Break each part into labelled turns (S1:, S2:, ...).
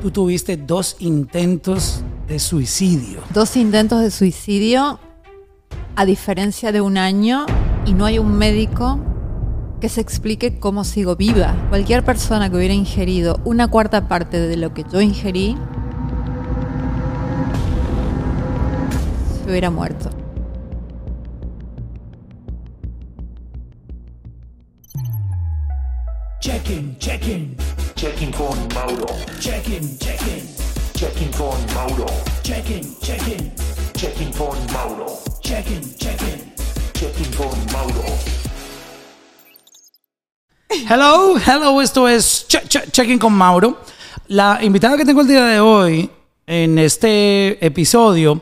S1: tú tuviste dos intentos de suicidio.
S2: Dos intentos de suicidio a diferencia de un año y no hay un médico que se explique cómo sigo viva. Cualquier persona que hubiera ingerido una cuarta parte de lo que yo ingerí se hubiera muerto.
S3: Con Mauro.
S4: check-in, check-in,
S3: Checking con Mauro.
S4: check-in, check-in,
S3: Checking con Mauro.
S4: check-in, check-in.
S3: Checking con Mauro.
S1: Hello, hello, esto es Che- Che- Checking con Mauro. La invitada que tengo el día de hoy en este episodio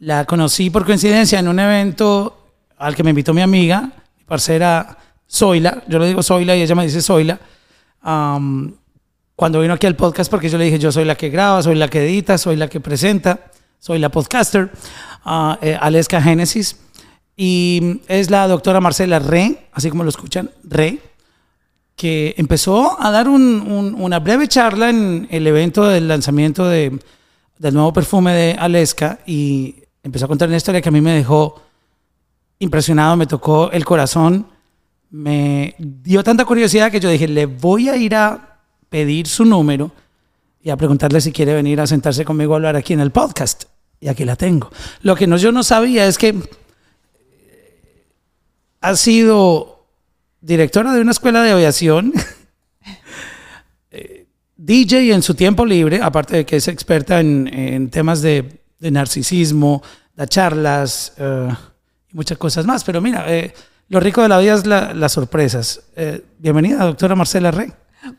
S1: la conocí por coincidencia en un evento al que me invitó mi amiga, mi parcera Zoila. Yo le digo Zoila y ella me dice Zoila. Am, cuando vino aquí al podcast, porque yo le dije, yo soy la que graba, soy la que edita, soy la que presenta, soy la podcaster, ah, eh, Aleska Génesis. Y es la doctora Marcela Re, así como lo escuchan, Re, que empezó a dar un- un- una breve charla en el evento del lanzamiento de- del nuevo perfume de Aleska y empezó a contar una historia que a mí me dejó impresionado, me tocó el corazón, me dio tanta curiosidad que yo dije, le voy a ir a pedir su número y a preguntarle si quiere venir a sentarse conmigo a hablar aquí en el podcast. Y aquí la tengo. Lo que no, yo no sabía es que eh, ha sido directora de una escuela de aviación, eh, DJ en su tiempo libre, aparte de que es experta en, en temas de, de narcisismo, da charlas eh, y muchas cosas más. Pero mira, lo rico de la vida es la- las sorpresas. Bienvenida, doctora Marcela Rey.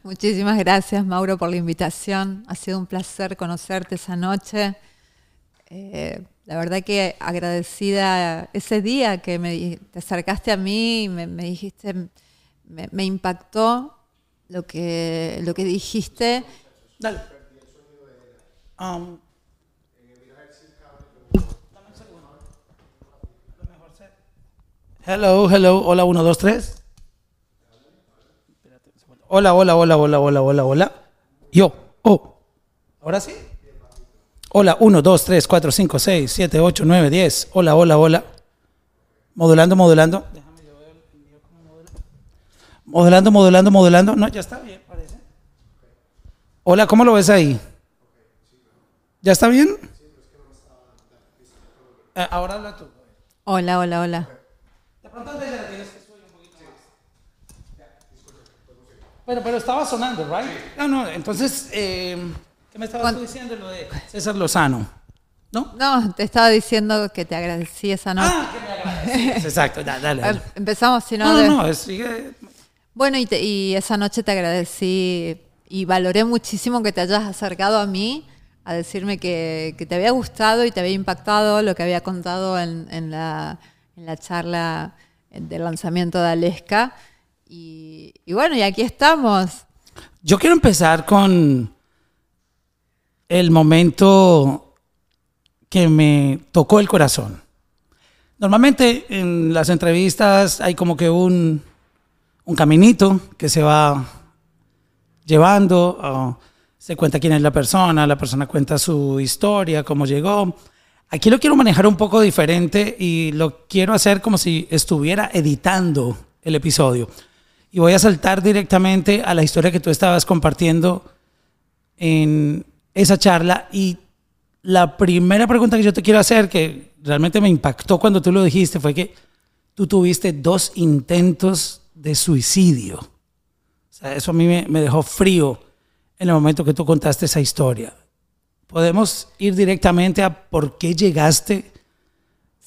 S2: Muchísimas gracias, Mauro, por la invitación. Ha sido un placer conocerte esa noche. Eh, la verdad que agradecida ese día que me, te acercaste a mí y me, dijiste, me, impactó lo que, lo que dijiste.
S1: Dale. Um, Hello, hello, hola, uno, dos, tres. Hola, hola, hola, hola, hola, hola, hola. Yo, oh. ¿Ahora sí? Hola, uno, dos, tres, cuatro, cinco, seis, siete, ocho, nueve, diez. Hola, hola, hola. Modulando, modulando. Modulando, modulando, modulando. No, ya está bien, parece. Hola, ¿cómo lo ves ahí? ¿Ya está bien? Eh, ahora habla tú.
S2: Hola, hola, hola.
S1: De pronto ya la tienes que subir un poquito más. Pero, pero estaba sonando, ¿right? No, no, entonces, eh, ¿qué me estabas tú diciendo lo de César Lozano? ¿No?
S2: No, te estaba diciendo que te agradecí esa noche.
S1: Ah, que me agradeces. Exacto, da- dale, dale.
S2: Eh, Empezamos, si no,
S1: No,
S2: de-
S1: no, no, sigue.
S2: Bueno, y, te- y esa noche te agradecí y valoré muchísimo que te hayas acercado a mí a decirme que, que te había gustado y te había impactado lo que había contado en, en la, en la charla del lanzamiento de Aleska. Y, bueno, y aquí estamos.
S1: Yo quiero empezar con el momento que me tocó el corazón. Normalmente en las entrevistas hay como que un, un caminito que se va llevando, se cuenta quién es la persona, la persona cuenta su historia, cómo llegó. Aquí lo quiero manejar un poco diferente y lo quiero hacer como si estuviera editando el episodio. Y voy a saltar directamente a la historia que tú estabas compartiendo en esa charla. Y la primera pregunta que yo te quiero hacer, que realmente me impactó cuando tú lo dijiste, fue que tú tuviste dos intentos de suicidio. O sea, eso a mí me, me dejó frío en el momento que tú contaste esa historia. Podemos ir directamente a por qué llegaste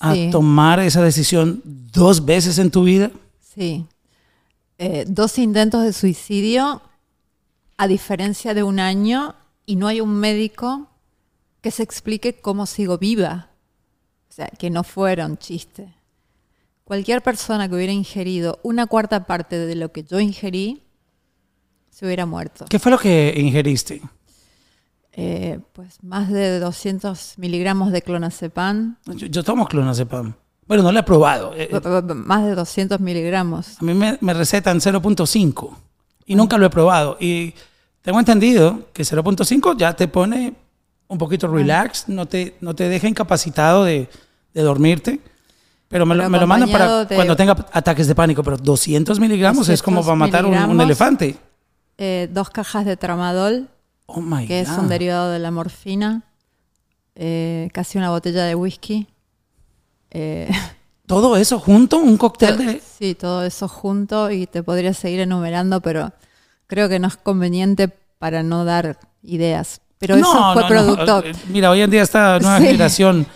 S1: a
S2: Sí.
S1: tomar esa decisión dos veces en tu vida.
S2: Sí. Eh, dos intentos de suicidio a diferencia de un año y no hay un médico que se explique cómo sigo viva. O sea, que no fueron chiste. Cualquier persona que hubiera ingerido una cuarta parte de lo que yo ingerí se hubiera muerto.
S1: ¿Qué fue lo que ingeriste?
S2: Eh, pues más de 200 miligramos de clonazepam,
S1: Yo, yo tomo clonazepam. Bueno, no lo he probado. Eh,
S2: b- más de 200 miligramos.
S1: A mí me, me recetan 0.5 y nunca lo he probado. Y tengo entendido que 0.5 ya te pone un poquito relax, no te, no te deja incapacitado de, de dormirte. Pero me, lo-
S2: Pero
S1: me lo mandan para
S2: de-
S1: cuando tenga ataques de pánico. Pero 200 miligramos es como
S2: 200
S1: para matar un, un elefante.
S2: Eh, dos cajas de tramadol,
S1: Oh my
S2: que es
S1: God.
S2: un derivado de la morfina. eh, casi una botella de whisky. Eh,
S1: Todo eso junto, un cóctel de.
S2: Sí, todo eso junto y te podría seguir enumerando, pero creo que no es conveniente para no dar ideas. Pero eso fue
S1: no,
S2: producto.
S1: Eh, Mira, hoy en día esta nueva
S2: Sí.
S1: generación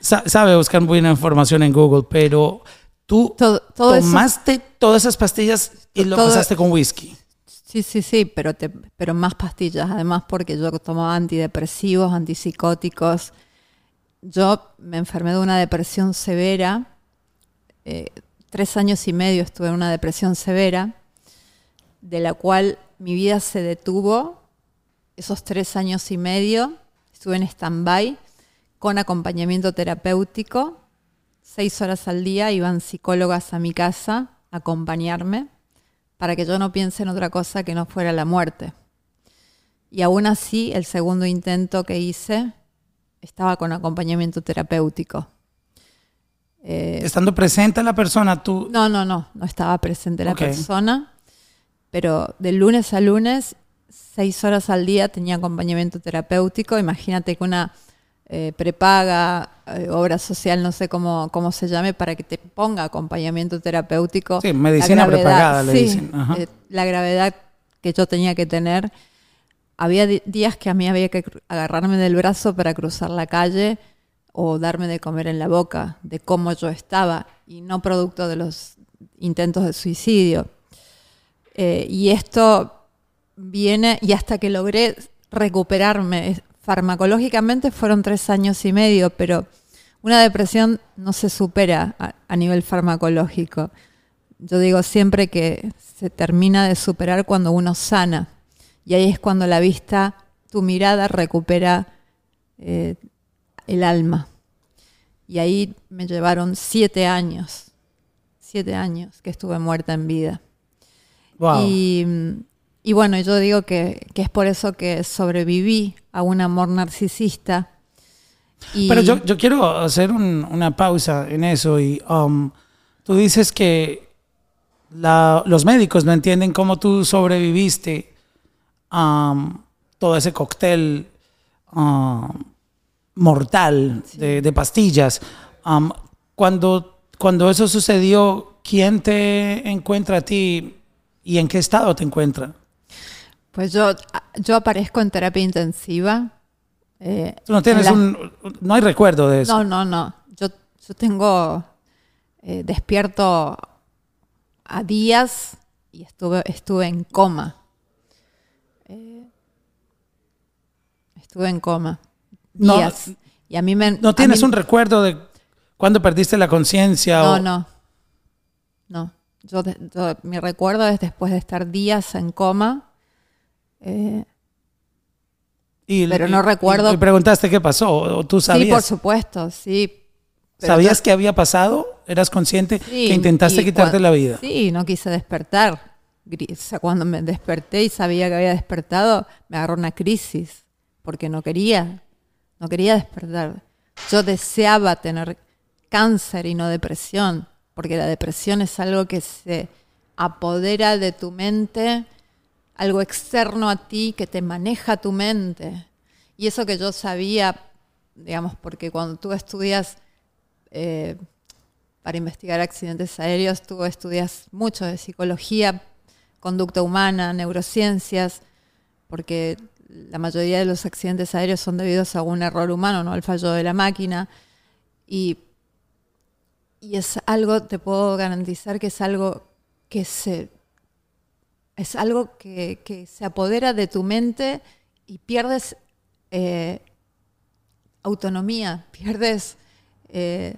S1: sa- sabe buscar buena información en Google, pero tú
S2: Todo- todo eso-
S1: tomaste todas esas pastillas y lo
S2: Todo-
S1: pasaste con whisky.
S2: Sí, sí, sí, pero, te, pero más pastillas, además porque yo tomaba antidepresivos, antipsicóticos. Yo me enfermé de una depresión severa. eh, tres años y medio estuve en una depresión severa, de la cual mi vida se detuvo. Esos tres años y medio estuve en stand-by con acompañamiento terapéutico. Seis horas al día iban psicólogas a mi casa a acompañarme para que yo no piense en otra cosa que no fuera la muerte. Y aún así, el segundo intento que hice estaba con acompañamiento terapéutico. Eh,
S1: Estando presente la persona, tú.
S2: no, no, no, no estaba presente la
S1: Ok.
S2: persona, pero de lunes a lunes, seis horas al día tenía acompañamiento terapéutico. Imagínate que una eh, prepaga, eh, obra social, no sé cómo, cómo se llame, para que te ponga acompañamiento terapéutico.
S1: Sí, medicina
S2: gravedad-
S1: prepagada, le
S2: sí,
S1: dicen. Ajá.
S2: eh, la gravedad que yo tenía que tener. Había días que a mí había que agarrarme del brazo para cruzar la calle o darme de comer en la boca, de cómo yo estaba, y no producto de los intentos de suicidio. Eh, y esto viene, y hasta que logré recuperarme, farmacológicamente fueron tres años y medio, pero una depresión no se supera a nivel farmacológico. Yo digo siempre que se termina de superar cuando uno sana. Y ahí es cuando la vista, tu mirada recupera eh, el alma. Y ahí me llevaron siete años, siete años que estuve muerta en vida.
S1: Wow.
S2: Y, y bueno, yo digo que, que es por eso que sobreviví a un amor narcisista. Y
S1: Pero yo, yo quiero hacer un- una pausa en eso y um, tú dices que la- los médicos no entienden cómo tú sobreviviste a todo ese cóctel um, mortal de, de pastillas. Um, cuando, cuando eso sucedió, ¿quién te encuentra a ti y en qué estado te encuentra?
S2: Pues yo, yo aparezco en terapia intensiva. eh,
S1: Tú no tienes
S2: la-
S1: un, no hay recuerdo de eso.
S2: No, no, no. Yo, yo tengo eh, despierto a días y estuve, estuve en coma. Eh, estuve en coma.
S1: No,
S2: Días. y a mí me.
S1: ¿No tienes
S2: mí-
S1: un recuerdo de cuando perdiste la conciencia?
S2: No,
S1: o-
S2: no. No. Yo, yo- mi recuerdo es después de estar días en coma. eh,
S1: y-
S2: pero
S1: y-
S2: no recuerdo-
S1: Y, preguntaste qué pasó, o tú sabías.
S2: Sí, por supuesto, sí.
S1: ¿Sabías que había pasado? ¿Eras consciente
S2: Sí,
S1: que intentaste quitarte la vida?
S2: Sí, no quise despertar. O sea, cuando me desperté y sabía que había despertado, me agarró una crisis, porque no quería, no quería despertar. Yo deseaba tener cáncer y no depresión, porque la depresión es algo que se apodera de tu mente, algo externo a ti que te maneja tu mente. Y eso que yo sabía, digamos, porque cuando tú estudias eh, para investigar accidentes aéreos, tú estudias mucho de psicología, conducta humana, neurociencias, porque la mayoría de los accidentes aéreos son debidos a un error humano, no al fallo de la máquina. Y, y es algo, te puedo garantizar que es algo que se es algo que, se apodera de tu mente y pierdes eh, autonomía, pierdes, eh,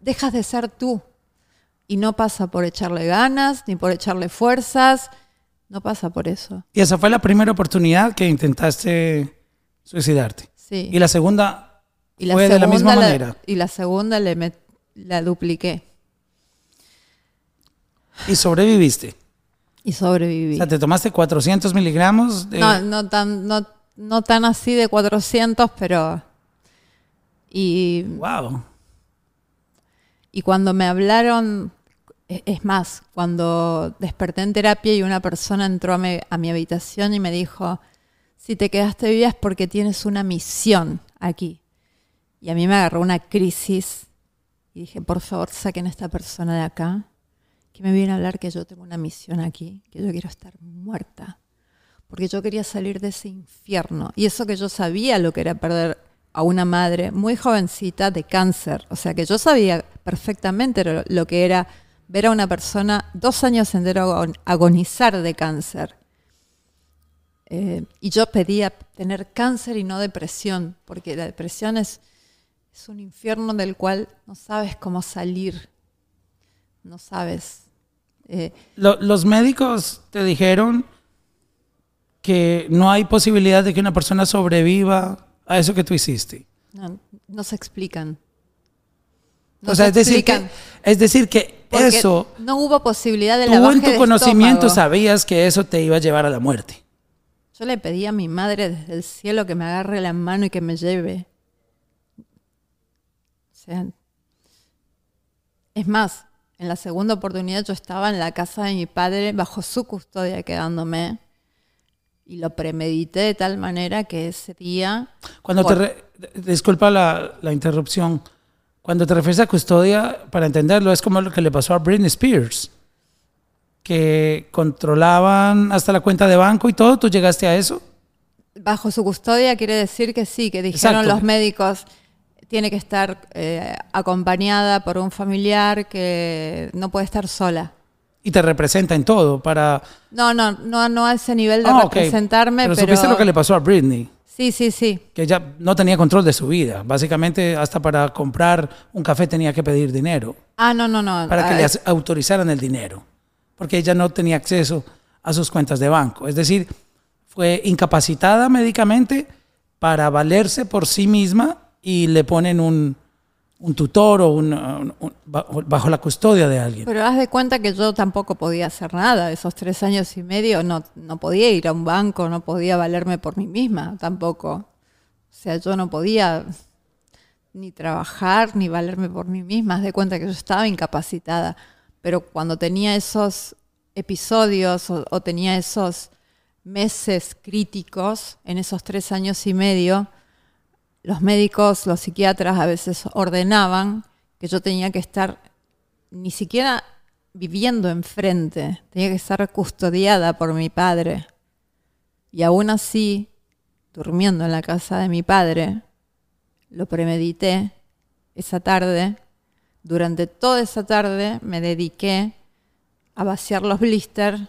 S2: dejas de ser tú. Y no pasa por echarle ganas, ni por echarle fuerzas, no pasa por eso.
S1: Y esa fue la primera oportunidad que intentaste suicidarte.
S2: Sí.
S1: Y la segunda
S2: Y la
S1: fue de la misma manera.
S2: Y la segunda le met- la dupliqué.
S1: Y sobreviviste.
S2: Y sobreviví.
S1: O sea, te tomaste 400 miligramos de...
S2: No, no tan, no, no tan así de 400, pero... Y,
S1: Wow.
S2: y cuando me hablaron, es más, cuando desperté en terapia y una persona entró a mi, habitación y me dijo, si te quedaste viva es porque tienes una misión aquí. Y a mí me agarró una crisis y dije, por favor, saquen a esta persona de acá, que me viene a hablar que yo tengo una misión aquí, que yo quiero estar muerta. Porque yo quería salir de ese infierno. Y eso que yo sabía lo que era perder a una madre muy jovencita de cáncer. O sea que yo sabía perfectamente lo que era ver a una persona dos años entero agon- agonizar de cáncer. Eh, y yo pedía tener cáncer y no depresión, porque la depresión es, es un infierno del cual no sabes cómo salir. No sabes. Eh,
S1: Lo- los médicos te dijeron que no hay posibilidad de que una persona sobreviva a eso que tú hiciste.
S2: no, no se explican. No
S1: o sea,
S2: se
S1: es decir, que,
S2: explican,
S1: es decir que
S2: porque
S1: eso,
S2: No hubo posibilidad de
S1: tú
S2: lavaje
S1: en tu
S2: de
S1: conocimiento
S2: estómago.
S1: sabías que eso te iba a llevar a la muerte.
S2: Yo le pedí a mi madre desde el cielo que me agarre la mano y que me lleve. O sea, es más, en la segunda oportunidad yo estaba en la casa de mi padre bajo su custodia quedándome y lo premedité de tal manera que ese día
S1: Cuando te re- disculpa la, la interrupción. Cuando te refieres a custodia, para entenderlo, es como lo que le pasó a Britney Spears, que controlaban hasta la cuenta de banco y todo. ¿Tú llegaste a eso?
S2: bajo su custodia quiere decir que sí, que dijeron
S1: Exacto.
S2: los médicos tiene que estar eh, acompañada por un familiar que no puede estar sola.
S1: Y te representa en todo para...
S2: No, no, no, no a ese nivel de
S1: Ah,
S2: representarme,
S1: pero,
S2: pero,
S1: supiste lo que le pasó a Britney,
S2: sí, sí, sí.
S1: que ella no tenía control de su vida. Básicamente, hasta para comprar un café tenía que pedir dinero,
S2: Ah, no, no, no.
S1: para que
S2: Ah,
S1: le as- autorizaran el dinero, porque ella no tenía acceso a sus cuentas de banco. Es decir, fue incapacitada médicamente para valerse por sí misma y le ponen un, un tutor o un, bajo, la custodia de alguien.
S2: Pero haz de cuenta que yo tampoco podía hacer nada. Esos tres años y medio no, no podía ir a un banco, no podía valerme por mí misma tampoco. O sea, yo no podía ni trabajar ni valerme por mí misma. Haz de cuenta que yo estaba incapacitada. Pero cuando tenía esos episodios o tenía esos meses críticos en esos tres años y medio, los médicos, los psiquiatras a veces ordenaban que yo tenía que estar ni siquiera viviendo enfrente, tenía que estar custodiada por mi padre. Y aún así, durmiendo en la casa de mi padre, lo premedité esa tarde. Durante toda esa tarde me dediqué a vaciar los blisters,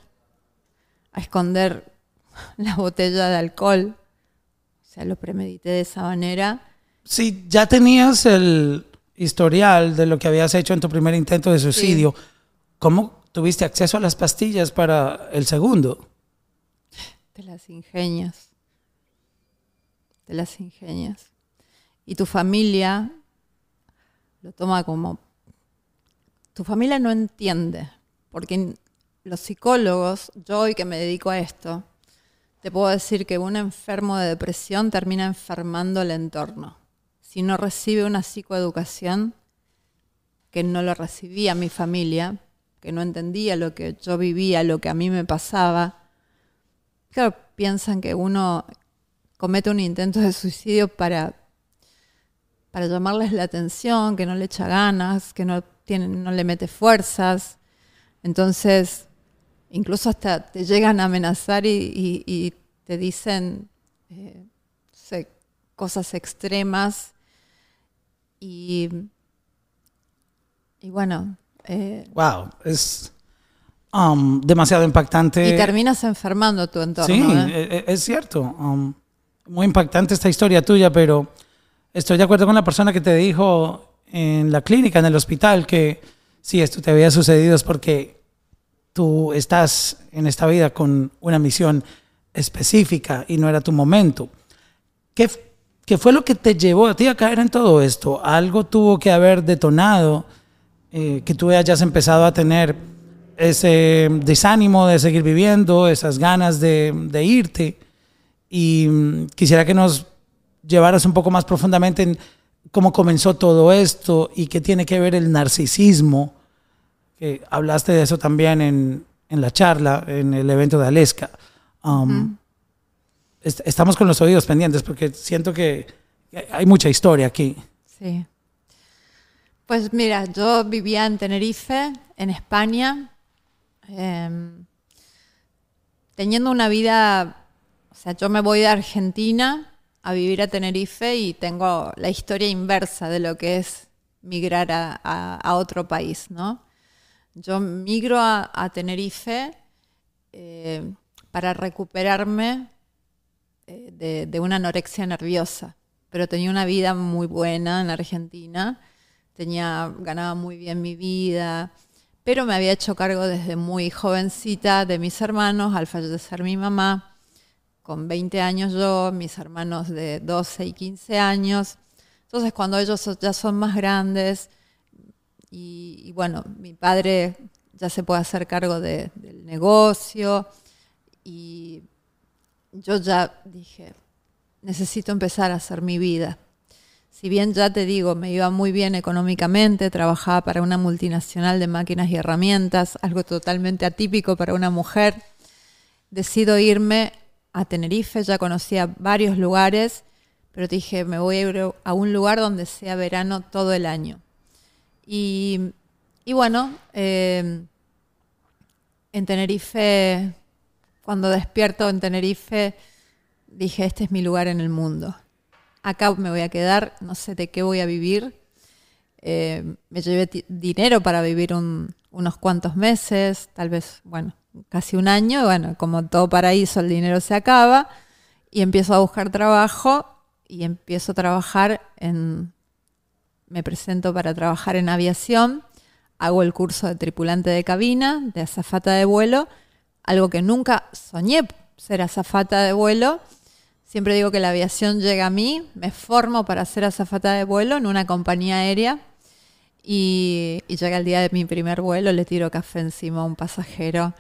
S2: a esconder la botella de alcohol. Sea, lo premedité de esa manera.
S1: Si ya tenías el historial de lo que habías hecho en tu primer intento de suicidio, ¿cómo tuviste acceso a las pastillas para el segundo?
S2: Te las ingenias. Te las ingenias. Y tu familia lo toma como... Tu familia no entiende, porque los psicólogos, yo hoy que me dedico a esto, te puedo decir que un enfermo de depresión termina enfermando el entorno. Si no recibe una psicoeducación, que no lo recibía mi familia, que no entendía lo que yo vivía, lo que a mí me pasaba, Claro, piensan que uno comete un intento de suicidio para, para llamarles la atención, que no le echa ganas, que no, tiene, no le mete fuerzas. Entonces, incluso hasta te llegan a amenazar y, y- y te dicen eh, cosas extremas. Y, y bueno, eh,
S1: Wow, es um, demasiado impactante.
S2: y terminas enfermando tu entorno.
S1: Sí,
S2: ¿eh?
S1: e- e- es cierto. Um, muy impactante esta historia tuya, pero estoy de acuerdo con la persona que te dijo en la clínica, en el hospital, que si esto te había sucedido es porque tú estás en esta vida con una misión específica y no era tu momento. ¿Qué, fue lo que te llevó a ti a caer en todo esto? Algo tuvo que haber detonado eh, que tú hayas empezado a tener ese desánimo de seguir viviendo, esas ganas de, de irte. Y mm, quisiera que nos llevaras un poco más profundamente en cómo comenzó todo esto y qué tiene que ver el narcisismo, que hablaste de eso también en, en la charla, en el evento de Aleska. Um, est- estamos con los oídos pendientes porque siento que hay mucha historia aquí.
S2: Sí. Pues mira, yo vivía en Tenerife, en España, em, teniendo una vida, o sea, yo me voy de Argentina a vivir a Tenerife y tengo la historia inversa de lo que es migrar a, a- a otro país, ¿no? Yo migro a, Tenerife eh, para recuperarme eh, de, de una anorexia nerviosa, pero tenía una vida muy buena en Argentina, tenía, ganaba muy bien mi vida, pero me había hecho cargo desde muy jovencita de mis hermanos al fallecer mi mamá, con 20 años yo, mis hermanos de 12 y 15 años. Entonces cuando ellos ya son más grandes y, bueno, mi padre ya se puede hacer cargo de- del negocio y yo ya dije, necesito empezar a hacer mi vida. Si bien ya te digo, me iba muy bien económicamente, trabajaba para una multinacional de máquinas y herramientas, algo totalmente atípico para una mujer, decido irme a Tenerife, ya conocía varios lugares, pero dije, me voy a ir a un lugar donde sea verano todo el año. Y, bueno, eh, en Tenerife, cuando despierto en Tenerife, dije, este es mi lugar en el mundo. Acá me voy a quedar, no sé de qué voy a vivir. Eh, me llevé dinero para vivir un- unos cuantos meses, tal vez, bueno, casi un año. Bueno, como todo paraíso, el dinero se acaba y empiezo a buscar trabajo y empiezo a trabajar en... Me presento para trabajar en aviación, hago el curso de tripulante de cabina, de azafata de vuelo, algo que nunca soñé ser azafata de vuelo. Siempre digo que la aviación llega a mí, me formo para ser azafata de vuelo en una compañía aérea y, y llega el día de mi primer vuelo, le tiro café encima a un pasajero,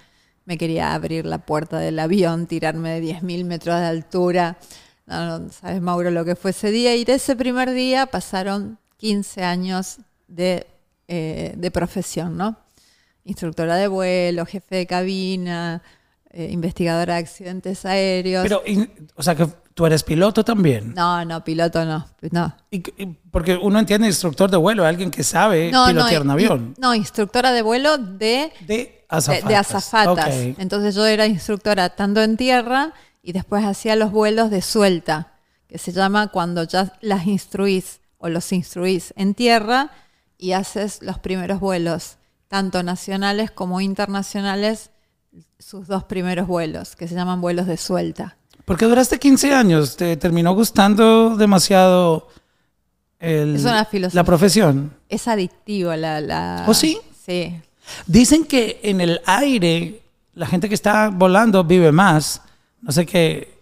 S2: me quería abrir la puerta del avión, tirarme de 10.000 metros de altura. No, no sabes, Mauro, lo que fue ese día. Y de ese primer día pasaron 15 años de, eh, de profesión, ¿no? Instructora de vuelo, jefe de cabina, eh, investigadora de accidentes aéreos.
S1: Pero, o sea, que tú eres piloto también.
S2: no, no, piloto no. no.
S1: Y- y- porque uno entiende instructor de vuelo, alguien que sabe
S2: No,
S1: pilotear un avión.
S2: No, instructora de vuelo de,
S1: De azafatas.
S2: de azafatas.
S1: Ok.
S2: Entonces yo era instructora tanto en tierra y después hacía los vuelos de suelta, que se llama cuando ya las instruís o los instruís en tierra y haces los primeros vuelos, tanto nacionales como internacionales, sus dos primeros vuelos, que se llaman vuelos de suelta.
S1: Porque duraste 15 años, te terminó gustando demasiado el-
S2: Es una
S1: la profesión.
S2: Es adictivo la... la
S1: ¿Oh, sí?
S2: Sí.
S1: Dicen que en el aire la gente que está volando vive más. No sé qué,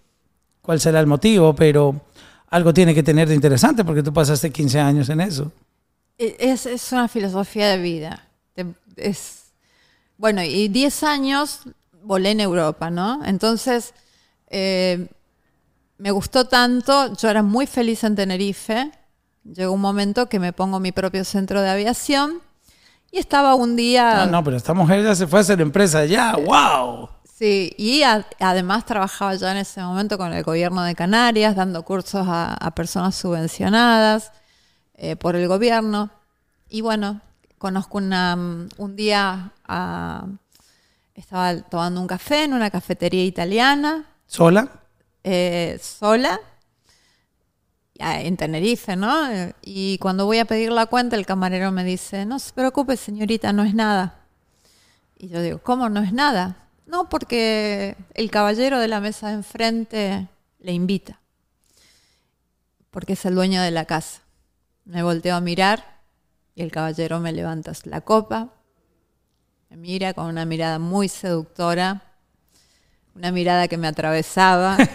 S1: cuál será el motivo, pero algo tiene que tener de interesante porque tú pasaste 15 años en eso.
S2: E, Es, es una filosofía de vida. Es, bueno, y 10 años volé en Europa, ¿no? Entonces, eh, me gustó tanto, yo era muy feliz en Tenerife. Llegó un momento que me pongo mi propio centro de aviación y estaba un día...
S1: Ah, no, pero esta mujer ya se fue a hacer empresa ya. ¡Wow!
S2: Sí, y a- además trabajaba ya en ese momento con el gobierno de Canarias, dando cursos a, a personas subvencionadas eh, por el gobierno. Y bueno, conozco una, mm, un día, a- estaba tomando un café en una cafetería italiana,
S1: ¿Sola?
S2: eh, sola, ya, en Tenerife, ¿no? Eh, Y cuando voy a pedir la cuenta, el camarero me dice, no se preocupe, señorita, no es nada. Y yo digo, ¿cómo no es nada? No, porque el caballero de la mesa de enfrente le invita, porque es el dueño de la casa. Me volteo a mirar y el caballero me levanta la copa, me mira con una mirada muy seductora, una mirada que me atravesaba.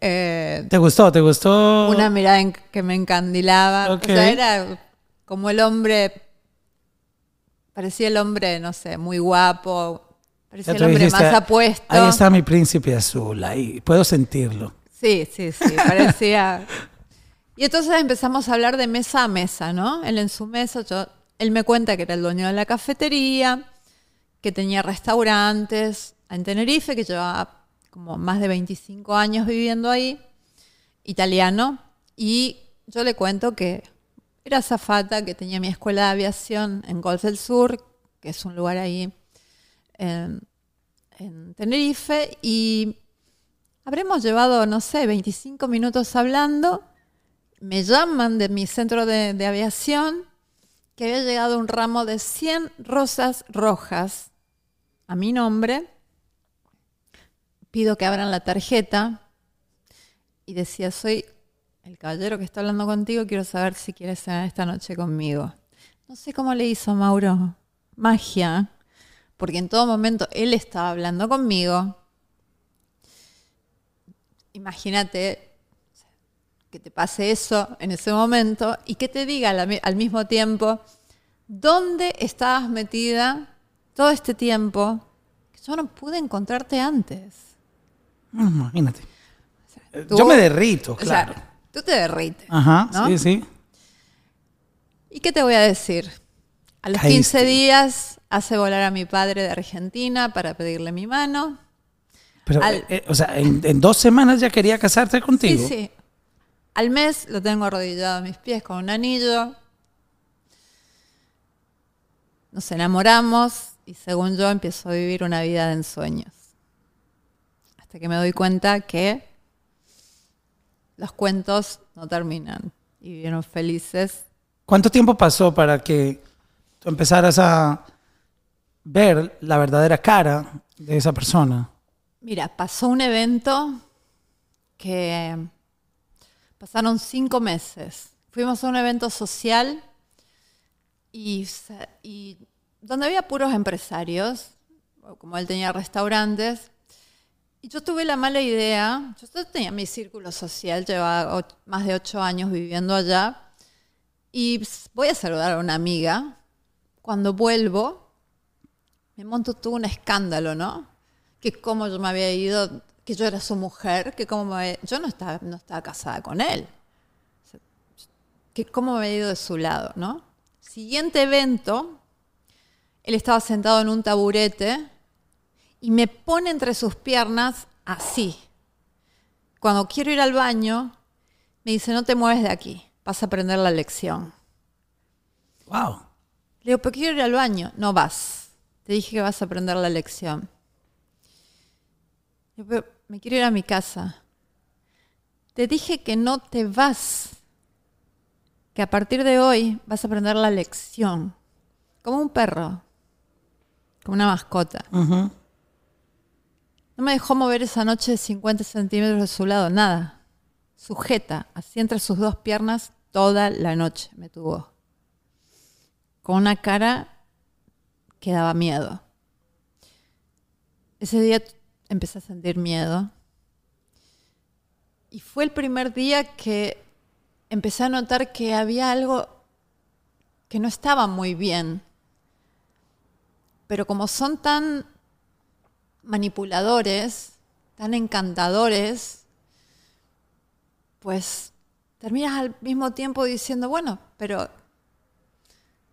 S2: Eh,
S1: ¿Te gustó? ¿Te gustó?
S2: una mirada en- que me encandilaba. O sea, era como el hombre parecía el hombre, no sé, muy guapo, parecía el hombre
S1: dijiste,
S2: más apuesto.
S1: Ahí está mi príncipe azul, ahí puedo sentirlo.
S2: Sí, sí, sí, parecía. Y entonces empezamos a hablar de mesa a mesa, ¿no? Él en su mesa, yo, él me cuenta que era el dueño de la cafetería, que tenía restaurantes en Tenerife, que llevaba como más de 25 años viviendo ahí, italiano, y yo le cuento que era zafata, que tenía mi escuela de aviación en Golf del Sur, que es un lugar ahí en, en Tenerife, y Habremos llevado, no sé, 25 minutos hablando. Me llaman de mi centro de, de aviación que había llegado un ramo de 100 rosas rojas a mi nombre. Pido que abran la tarjeta y decía, soy el caballero que está hablando contigo, quiero saber si quieres cenar esta noche conmigo. No sé cómo le hizo Mauro, magia, porque en todo momento él estaba hablando conmigo, imagínate que te pase eso en ese momento y que te diga al, al mismo tiempo dónde estabas metida todo este tiempo que yo no pude encontrarte antes.
S1: Imagínate.
S2: Tú-
S1: Yo me derrito,
S2: o sea,
S1: claro.
S2: Tú te derrites.
S1: Ajá,
S2: ¿no?
S1: sí, sí.
S2: ¿Y qué te voy a decir? A los
S1: Caíste.
S2: 15 días hace volar a mi padre de Argentina para pedirle mi mano.
S1: Pero,
S2: Al-
S1: eh, o sea, en, en dos semanas ya quería casarte contigo.
S2: Sí, sí. Al mes lo tengo arrodillado a mis pies con un anillo. Nos enamoramos y según yo empiezo a vivir una vida de ensueños. Hasta que me doy cuenta que los cuentos no terminan y vivieron felices.
S1: ¿Cuánto tiempo pasó para que tú empezaras a ver la verdadera cara de esa persona?
S2: Mira, pasó un evento que pasaron cinco meses. Fuimos a un evento social y, donde había puros empresarios, como él tenía restaurantes. Y yo tuve la mala idea, yo tenía mi círculo social, llevaba och- más de ocho años viviendo allá, y voy a saludar a una amiga. Cuando vuelvo, me monto todo un escándalo, ¿no? Que cómo yo me había ido, que yo era su mujer, que cómo me había- yo no estaba, no estaba casada con él. Que cómo me había ido de su lado, ¿no? Siguiente evento, él estaba sentado en un taburete y me pone entre sus piernas así. Cuando quiero ir al baño, me dice, no te mueves de aquí, vas a aprender la lección.
S1: Wow.
S2: Le digo, pero quiero ir al baño. No vas. Te dije que vas a aprender la lección. Le digo, pero me quiero ir a mi casa. Te dije que no te vas. Que a partir de hoy vas a aprender la lección. Como un perro. Como una mascota. No me dejó mover esa noche 50 centímetros de su lado, nada. Sujeta, así entre sus dos piernas, toda la noche me tuvo. Con una cara que daba miedo. Ese día empecé a sentir miedo. Y fue el primer día que empecé a notar que había algo que no estaba muy bien. Pero como son tan manipuladores, tan encantadores, pues terminas al mismo tiempo diciendo, bueno, pero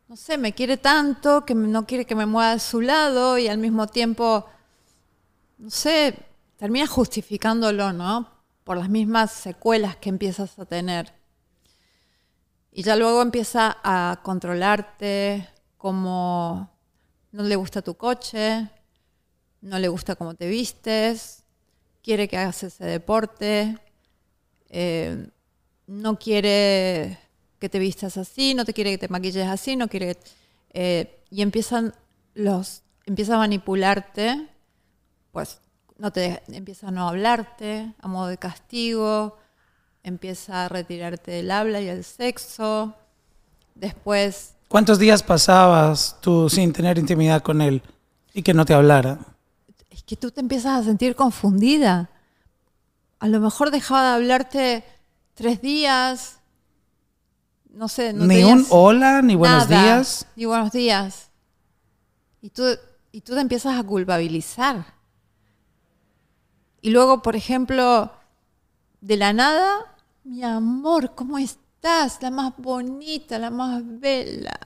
S2: no sé, me quiere tanto que no quiere que me mueva de su lado y al mismo tiempo, no sé, terminas justificándolo, ¿no? Por las mismas secuelas que empiezas a tener. Y ya luego empieza a controlarte como no le gusta tu coche, no le gusta cómo te vistes, quiere que hagas ese deporte, eh, no quiere que te vistas así, no te quiere que te maquilles así, no quiere eh, y empiezan los empieza a manipularte, pues no te empieza a no hablarte a modo de castigo, empieza a retirarte del habla y el sexo, después
S1: ¿Cuántos días pasabas tú sin tener intimidad con él y que no te hablara?
S2: Es que tú te empiezas a sentir confundida. A lo mejor dejaba de hablarte tres días, no sé, no
S1: ni un hola, ni buenos
S2: nada,
S1: días.
S2: Ni buenos días. Y tú, y tú te empiezas a culpabilizar. Y tú te empiezas a culpabilizar. Y luego, por ejemplo, de la nada, mi amor, ¿cómo estás? La más bonita, la más bella.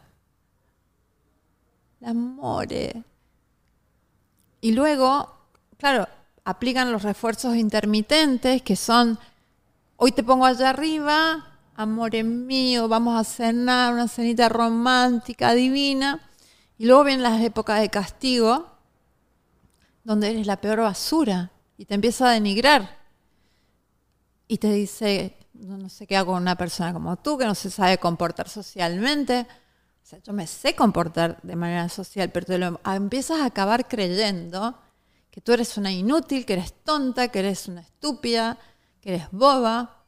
S2: La amore. Y luego, claro, aplican los refuerzos intermitentes, que son, hoy te pongo allá arriba, amor mío, vamos a cenar, una cenita romántica, divina. Y luego vienen las épocas de castigo, donde eres la peor basura y te empieza a denigrar. Y te dice, no, sé qué hago con una persona como tú, que no se sabe comportar socialmente. O sea, yo me sé comportar de manera social, pero te lo empiezas a acabar creyendo que tú eres una inútil, que eres tonta, que eres una estúpida, que eres boba.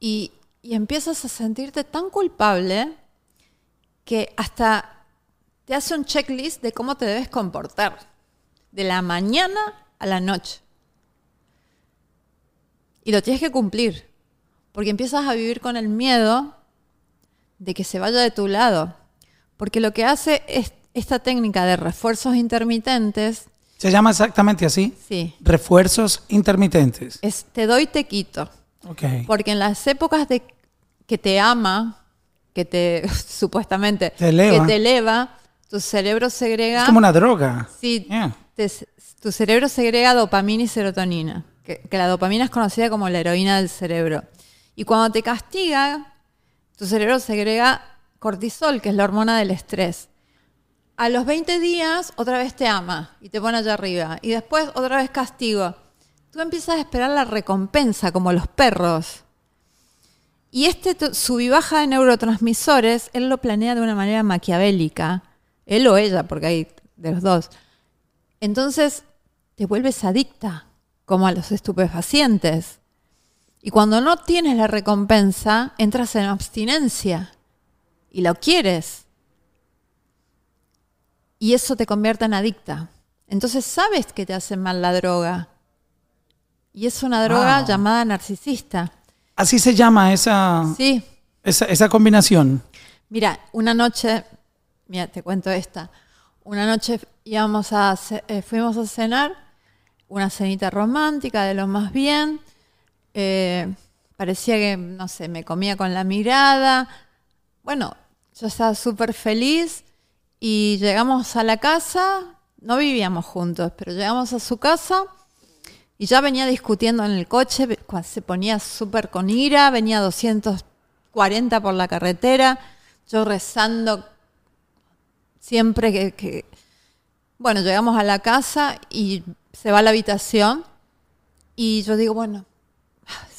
S2: Y, y empiezas a sentirte tan culpable que hasta te hace un checklist de cómo te debes comportar, de la mañana a la noche. Y lo tienes que cumplir, porque empiezas a vivir con el miedo de que se vaya de tu lado. Porque lo que hace es esta técnica de refuerzos intermitentes
S1: Se llama exactamente así.
S2: Sí.
S1: Refuerzos intermitentes.
S2: es te doy, te quito.
S1: Ok.
S2: Porque en las épocas de que te ama, que te supuestamente
S1: Te eleva.
S2: que te eleva, tu cerebro segrega
S1: Es como una droga.
S2: Sí,
S1: Yeah.
S2: te- tu cerebro segrega dopamina y serotonina, que, que la dopamina es conocida como la heroína del cerebro. Y cuando te castiga, tu cerebro segrega cortisol, que es la hormona del estrés. A los 20 días, otra vez te ama y te pone allá arriba. Y después, otra vez castigo. Tú empiezas a esperar la recompensa, como los perros. Y este sub baja de neurotransmisores, él lo planea de una manera maquiavélica. Él o ella, porque hay de los dos. Entonces te vuelves adicta, como a los estupefacientes. Y cuando no tienes la recompensa, entras en abstinencia y lo quieres. Y eso te convierte en adicta. Entonces sabes que te hace mal la droga. Y es una droga
S1: Wow.
S2: llamada narcisista.
S1: Así se llama esa,
S2: Sí,
S1: esa, esa combinación.
S2: Mira, una noche, mira, te cuento esta. Una noche íbamos a, eh, fuimos a cenar, una cenita romántica de lo más bien. Eh, parecía que, no sé, me comía con la mirada. Bueno, yo estaba súper feliz y llegamos a la casa, no vivíamos juntos, pero llegamos a su casa y ya venía discutiendo en el coche, se ponía súper con ira, venía 240 por la carretera, yo rezando siempre que, que- Bueno, llegamos a la casa y se va a la habitación y yo digo, bueno,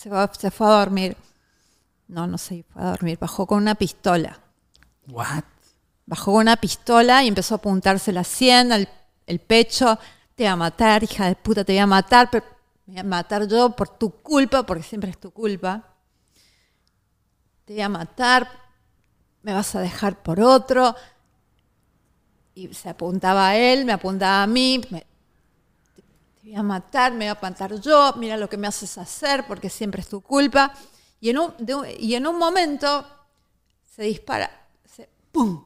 S2: se, va- se fue a dormir. No, no se fue a dormir, bajó con una pistola.
S1: What?
S2: Bajó con una pistola y empezó a apuntarse la sien, al el pecho. Te voy a matar, hija de puta, te voy a matar. Pero me voy a matar yo por tu culpa, porque siempre es tu culpa. Te voy a matar, me vas a dejar por otro. Y se apuntaba a él, me apuntaba a mí. me- voy a matar, me voy a matar yo. Mira lo que me haces hacer, porque siempre es tu culpa. Y en un- y en un momento se dispara, se, ¡pum!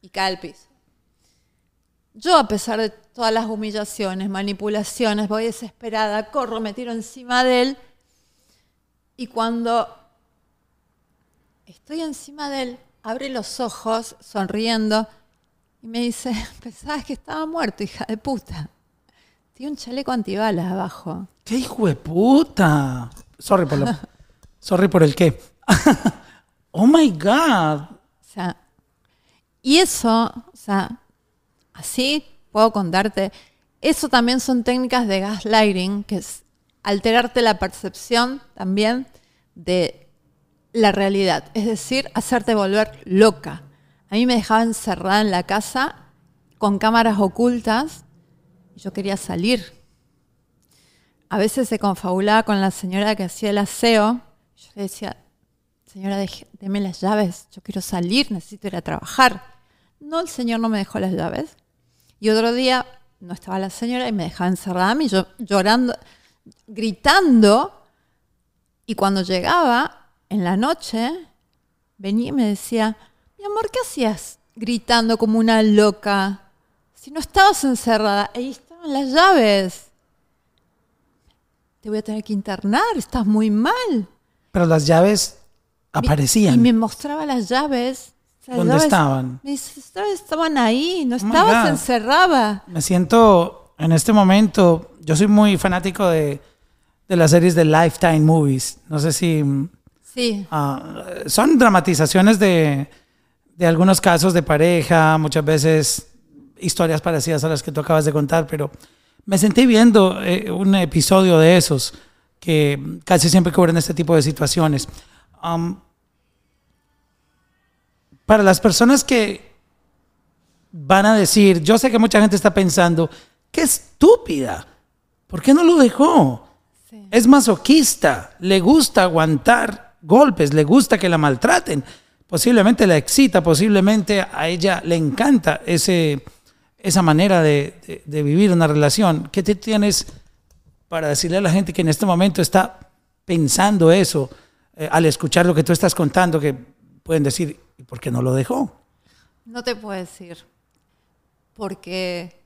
S2: y cae al piso. Yo, a pesar de todas las humillaciones, manipulaciones, voy desesperada, corro, me tiro encima de él. Y cuando estoy encima de él, abre los ojos, sonriendo, y me dice, pensabas que estaba muerto, hija de puta. Tiene un chaleco antibalas abajo.
S1: ¡Qué hijo de puta! Sorry por, lo- sorry por el qué. oh my God.
S2: O sea, y eso, o sea, así puedo contarte, eso también son técnicas de gaslighting, que es alterarte la percepción también de la realidad, es decir, hacerte volver loca. A mí me dejaba encerrada en la casa con cámaras ocultas yo quería salir. A veces se confabulaba con la señora que hacía el aseo. Yo le decía, señora, deje- las llaves, yo quiero salir, necesito ir a trabajar. No, el señor no me dejó las llaves. Y otro día no estaba la señora y me dejaba encerrada a mí, yo llorando, gritando. Y cuando llegaba en la noche, venía y me decía, mi amor, ¿qué hacías gritando como una loca. Si no estabas encerrada, ahí estaban las llaves. Te voy a tener que internar, estás muy mal.
S1: Pero las llaves aparecían.
S2: Y me mostraba las llaves. Las
S1: ¿Dónde
S2: llaves-
S1: estaban?
S2: Mis llaves estaban ahí, no
S1: Oh
S2: estabas encerrada.
S1: Me siento en este momento, yo soy muy fanático de, de las series de Lifetime Movies. No sé si mm,
S2: Sí,
S1: ah, son dramatizaciones de, de algunos casos de pareja, muchas veces historias parecidas a las que tú acabas de contar, pero me sentí viendo eh, un episodio de esos que casi siempre cubren este tipo de situaciones. Um, para las personas que van a decir, yo sé que mucha gente está pensando, qué estúpida, ¿por qué no lo dejó?
S2: Sí.
S1: Es masoquista, le gusta aguantar golpes, le gusta que la maltraten, posiblemente la excita, posiblemente a ella le encanta ese, esa manera de, de- vivir una relación. ¿Qué te tienes para decirle a la gente que en este momento está pensando eso eh, al escuchar lo que tú estás contando, que pueden decir, ¿y por qué no lo dejó?
S2: no te puedo decir. Porque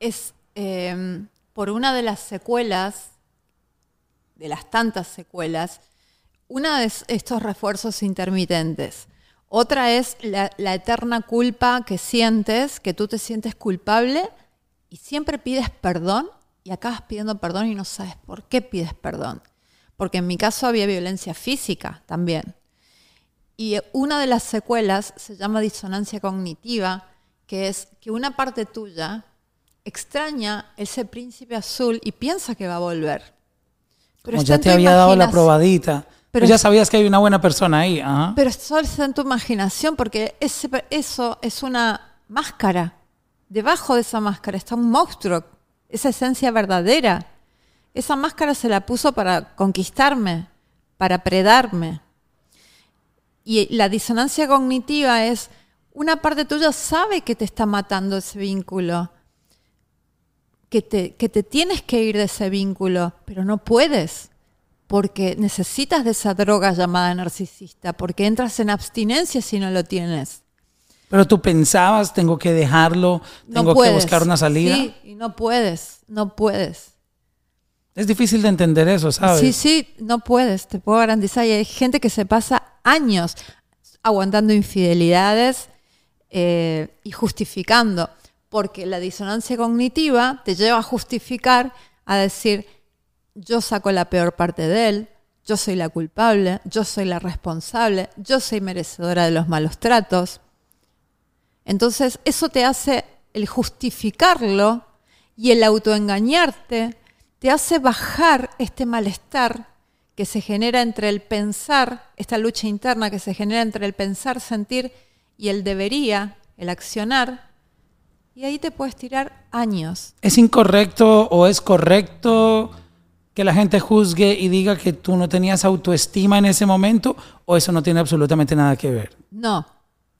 S2: es eh, por una de las secuelas, de las tantas secuelas, una de estos refuerzos intermitentes. Otra es la, la eterna culpa que sientes, que tú te sientes culpable y siempre pides perdón y acabas pidiendo perdón y no sabes por qué pides perdón. Porque en mi caso había violencia física también. Y una de las secuelas se llama disonancia cognitiva, que es que una parte tuya extraña ese príncipe azul y piensa que va a volver. Pero
S1: Como ya te había dado la probadita.
S2: Pero
S1: Tú ya sabías que hay una buena persona ahí. Ajá.
S2: Pero solo está en tu imaginación porque ese, eso es una máscara. Debajo de esa máscara está un monstruo, esa esencia verdadera. Esa máscara se la puso para conquistarme, para predarme. Y la disonancia cognitiva es, una parte tuya sabe que te está matando ese vínculo, que te, que te tienes que ir de ese vínculo, pero no puedes, porque necesitas de esa droga llamada narcisista, porque entras en abstinencia si no lo tienes.
S1: Pero tú pensabas, tengo que dejarlo,
S2: No
S1: tengo que buscar una salida.
S2: Sí, y no puedes, no puedes.
S1: Es difícil de entender eso, ¿sabes?
S2: Sí, sí, no puedes, te puedo garantizar. Y hay gente que se pasa años aguantando infidelidades eh, y justificando, porque la disonancia cognitiva te lleva a justificar, a decir, yo saco la peor parte de él, yo soy la culpable, yo soy la responsable, yo soy merecedora de los malos tratos. Entonces, eso te hace el justificarlo y el autoengañarte, te hace bajar este malestar que se genera entre el pensar, esta lucha interna que se genera entre el pensar, sentir y el debería, el accionar, y ahí te puedes tirar años.
S1: ¿Es incorrecto o es correcto que la gente juzgue y diga que tú no tenías autoestima en ese momento o eso no tiene absolutamente nada que ver?
S2: No,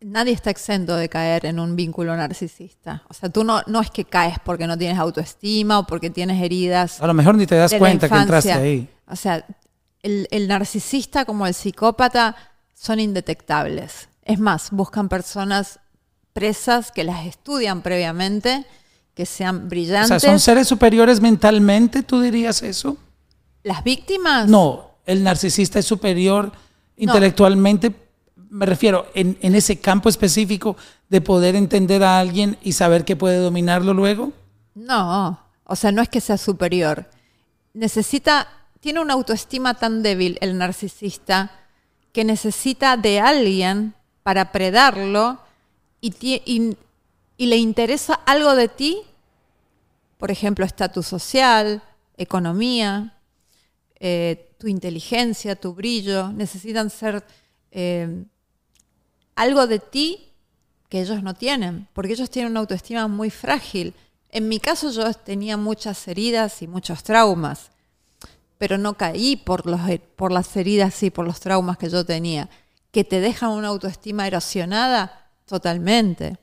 S2: nadie está exento de caer en un vínculo narcisista. O sea, tú no, no es que caes porque no tienes autoestima o porque tienes heridas
S1: A lo mejor ni te das cuenta que entraste ahí.
S2: O sea, el, el narcisista como el psicópata son indetectables. Es más, buscan personas presas que las estudian previamente, que sean
S1: O
S2: brillantes.
S1: sea, ¿son seres superiores mentalmente, tú dirías eso?
S2: Las víctimas.
S1: No, el narcisista es superior intelectualmente, me refiero en, en ese campo específico de poder entender a alguien y saber que puede dominarlo luego.
S2: No, o sea, no es que sea superior. Necesita, tiene una autoestima tan débil el narcisista que necesita de alguien para predarlo y, ti- y- y le interesa algo de ti, por ejemplo, estatus social, economía, eh, tu inteligencia, tu brillo, necesitan ser eh, algo de ti que ellos no tienen, porque ellos tienen una autoestima muy frágil. En mi caso yo tenía muchas heridas y muchos traumas, pero no caí por, los, por las heridas y por los traumas que yo tenía, que te dejan una autoestima erosionada totalmente.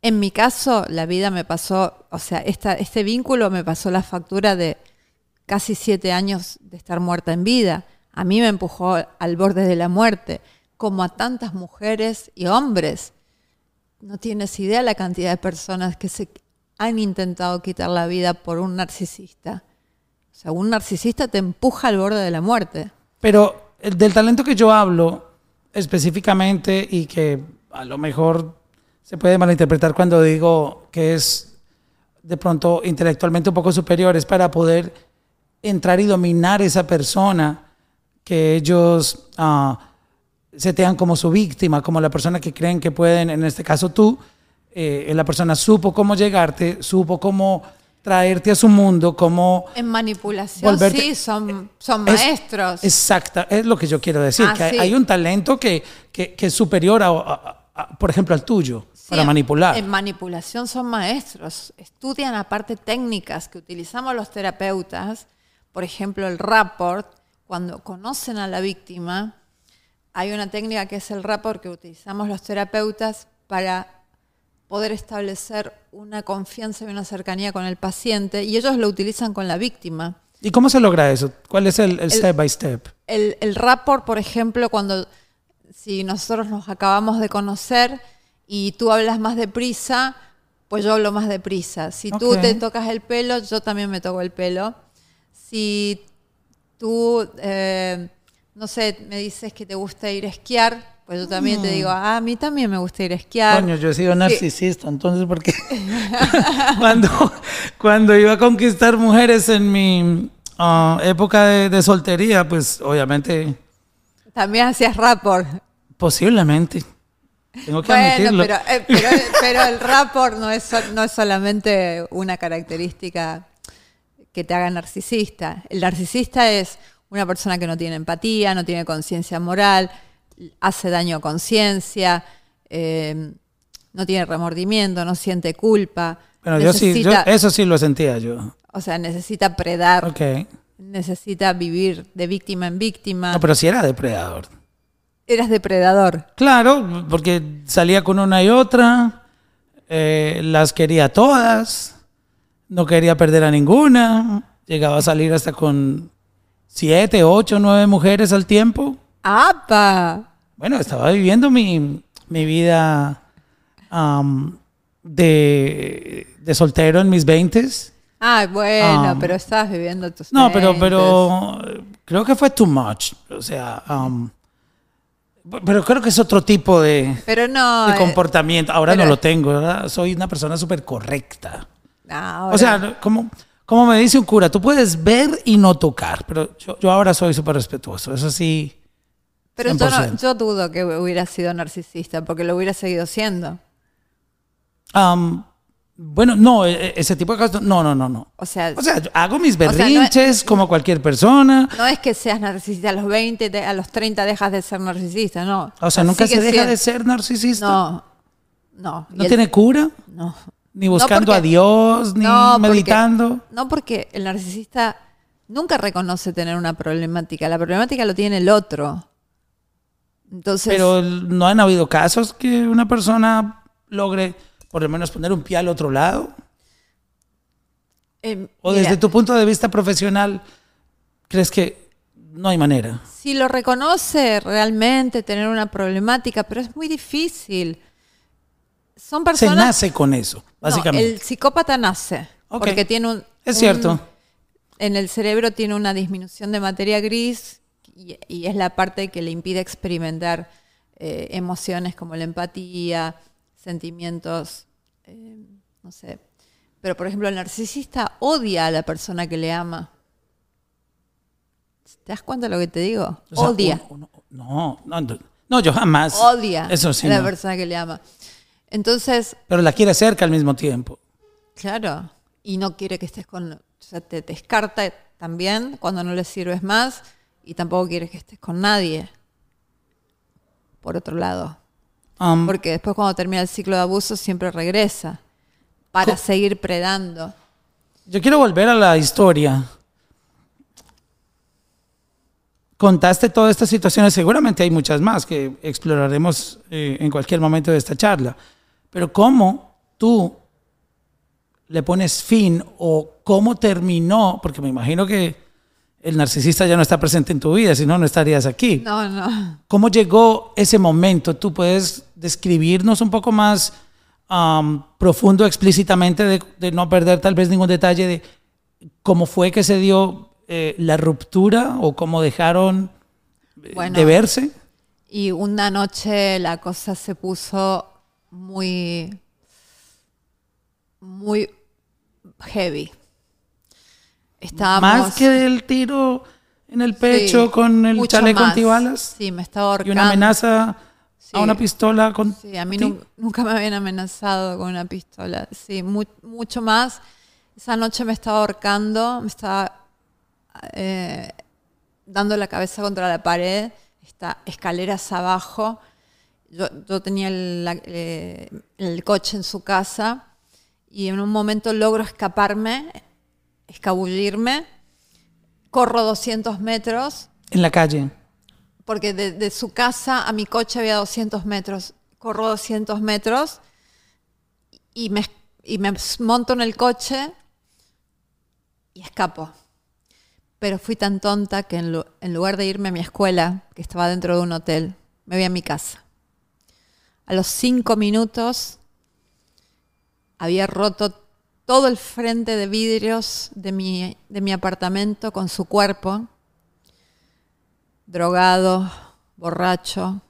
S2: En mi caso, la vida me pasó, o sea, este vínculo me pasó la factura de casi siete años de estar muerta en vida. A mí me empujó al borde de la muerte, como a tantas mujeres y hombres. no tienes idea la cantidad de personas que se han intentado quitar la vida por un narcisista. O sea, un narcisista te empuja al borde de la muerte.
S1: Pero el del talento que yo hablo específicamente y que a lo mejor se puede malinterpretar cuando digo que es de pronto intelectualmente un poco superior, es para poder entrar y dominar esa persona que ellos ah, se tengan como su víctima, como la persona que creen que pueden, en este caso tú, eh, la persona supo cómo llegarte, supo cómo traerte a su mundo, cómo
S2: En manipulación,
S1: Volverte-
S2: sí, son, son
S1: Es-
S2: maestros.
S1: Exacta, es lo que yo quiero decir,
S2: Ah,
S1: que hay,
S2: sí.
S1: hay un talento que, que- que es superior, a, a- a- por ejemplo, al tuyo,
S2: Sí,
S1: para manipular.
S2: En manipulación son maestros. Estudian aparte técnicas que utilizamos los terapeutas. Por ejemplo, el rapport. Cuando conocen a la víctima, hay una técnica que es el rapport que utilizamos los terapeutas para poder establecer una confianza y una cercanía con el paciente y ellos lo utilizan con la víctima.
S1: ¿Y cómo se logra eso? ¿Cuál es el, el step by step?
S2: El, el rapport, por ejemplo, cuando si nosotros nos acabamos de conocer y tú hablas más deprisa, pues yo hablo más deprisa. Si tú te tocas el pelo, yo también me toco el pelo. Si tú, eh, no sé, me dices que te gusta ir a esquiar, pues yo también te digo, ah, a mí también me gusta ir a esquiar.
S1: Mm. Coño, yo he sido
S2: Sí.
S1: narcisista, entonces, ¿por qué? cuando, cuando iba a conquistar mujeres en mi ah, época de, de soltería, pues obviamente,
S2: También hacías rapport.
S1: posiblemente. Tengo que
S2: Bueno,
S1: admitirlo.
S2: pero, eh, pero, pero el rapport no es, no es solamente una característica que te haga narcisista. El narcisista es una persona que no tiene empatía, no tiene conciencia moral, hace daño a conciencia, eh, no tiene remordimiento, no siente culpa.
S1: Bueno, yo sí, yo- eso sí lo sentía yo.
S2: O sea, necesita predar, necesita vivir de víctima en víctima.
S1: No, pero sí era depredador.
S2: Eras depredador.
S1: Claro, porque salía con una y otra, eh, las quería todas, no quería perder a ninguna, llegaba a salir hasta con siete, ocho, nueve mujeres al tiempo.
S2: ¡Apa!
S1: Bueno, estaba viviendo mi, mi vida am, de, de soltero en mis veintes.
S2: Ah, bueno, pero estabas viviendo tus
S1: No, pero,
S2: 20s.
S1: pero creo que fue too much. O sea, am, pero creo que es otro tipo de,
S2: Pero no.
S1: de
S2: eh,
S1: comportamiento. Ahora
S2: pero-
S1: no lo tengo, ¿verdad? Soy una persona súper correcta.
S2: Ahora-
S1: O sea, como, como me dice un cura, tú puedes ver y no tocar, pero yo, yo ahora soy súper respetuoso. Eso sí.
S2: pero yo, no-
S1: 100%.
S2: yo dudo que hubiera sido narcisista, porque lo hubiera seguido siendo.
S1: bueno, no, e- e- ese tipo de cosas. No, no, no, no.
S2: O sea,
S1: O sea, hago mis
S2: sea, no es-
S1: berrinches como cualquier persona.
S2: no es que seas narcisista a los 20, te- a los 30 dejas de ser narcisista, no.
S1: O sea, nunca se deja
S2: siendo-
S1: de ser narcisista.
S2: No, no.
S1: ¿No
S2: el-
S1: tiene cura?
S2: No.
S1: Ni buscando
S2: porque-
S1: a Dios, ni
S2: No, porque-
S1: meditando.
S2: No, porque el narcisista nunca reconoce tener una problemática. La problemática lo tiene el otro. Entonces,
S1: Pero no han habido casos que una persona logre por lo menos poner un pie al otro lado.
S2: eh,
S1: O
S2: mira,
S1: desde tu punto de vista profesional, ¿crees que no hay manera?
S2: si lo reconoce realmente, tener una problemática, pero es muy difícil. Son
S1: Se nace con eso,
S2: No,
S1: básicamente.
S2: el psicópata nace. Porque tiene un...
S1: Es
S2: un-
S1: cierto.
S2: en el cerebro tiene una disminución de materia gris y, y es la parte que le impide experimentar eh, emociones como la empatía, sentimientos, eh, no sé. Pero, por ejemplo, el narcisista odia a la persona que le ama. ¿Te das cuenta de lo que te digo?
S1: O sea,
S2: odia.
S1: uno- uno- no, no, no, no, yo jamás.
S2: odia
S1: Eso sí.
S2: a la
S1: no.
S2: persona que le ama. Entonces,
S1: Pero la quiere cerca al mismo tiempo.
S2: Claro, y no quiere que estés con, o sea, te descarta también cuando no le sirves más y tampoco quiere que estés con nadie. Por otro lado,
S1: Um,
S2: porque después cuando termina el ciclo de abuso siempre regresa para seguir predando.
S1: Yo quiero volver a la historia. Contaste todas estas situaciones, seguramente hay muchas más que exploraremos eh, en cualquier momento de esta charla. Pero ¿cómo tú le pones fin o cómo terminó? Porque me imagino que el narcisista ya no está presente en tu vida, si no, no estarías aquí.
S2: No, no.
S1: ¿Cómo llegó ese momento? ¿Tú puedes describirnos un poco más profundo explícitamente de, de no perder tal vez ningún detalle de cómo fue que se dio eh, la ruptura o cómo dejaron eh,
S2: Bueno.
S1: de verse.
S2: Y una noche la cosa se puso muy, muy heavy. Estábamos...
S1: Más que del tiro en el pecho
S2: Sí,
S1: con el chaleco
S2: más.
S1: antibalas
S2: Sí, me estaba
S1: y
S2: ahorcando.
S1: una amenaza
S2: Sí.
S1: a una pistola con
S2: Sí, a mí nunca me habían amenazado con una pistola. Sí, mu- mucho más. Esa noche me estaba ahorcando, me estaba eh, dando la cabeza contra la pared, está escaleras abajo. Yo, yo tenía el, la- eh, el coche en su casa y en un momento logro escaparme, escabullirme, corro 200 metros
S1: en la calle.
S2: porque de, de su casa a mi coche había 200 metros. Corro 200 metros y me, y me monto en el coche y escapo. Pero fui tan tonta que en, en lugar de irme a mi escuela, que estaba dentro de un hotel, me voy a mi casa. A los cinco minutos había roto todo el frente de vidrios de mi, apartamento con su cuerpo drogado, borracho,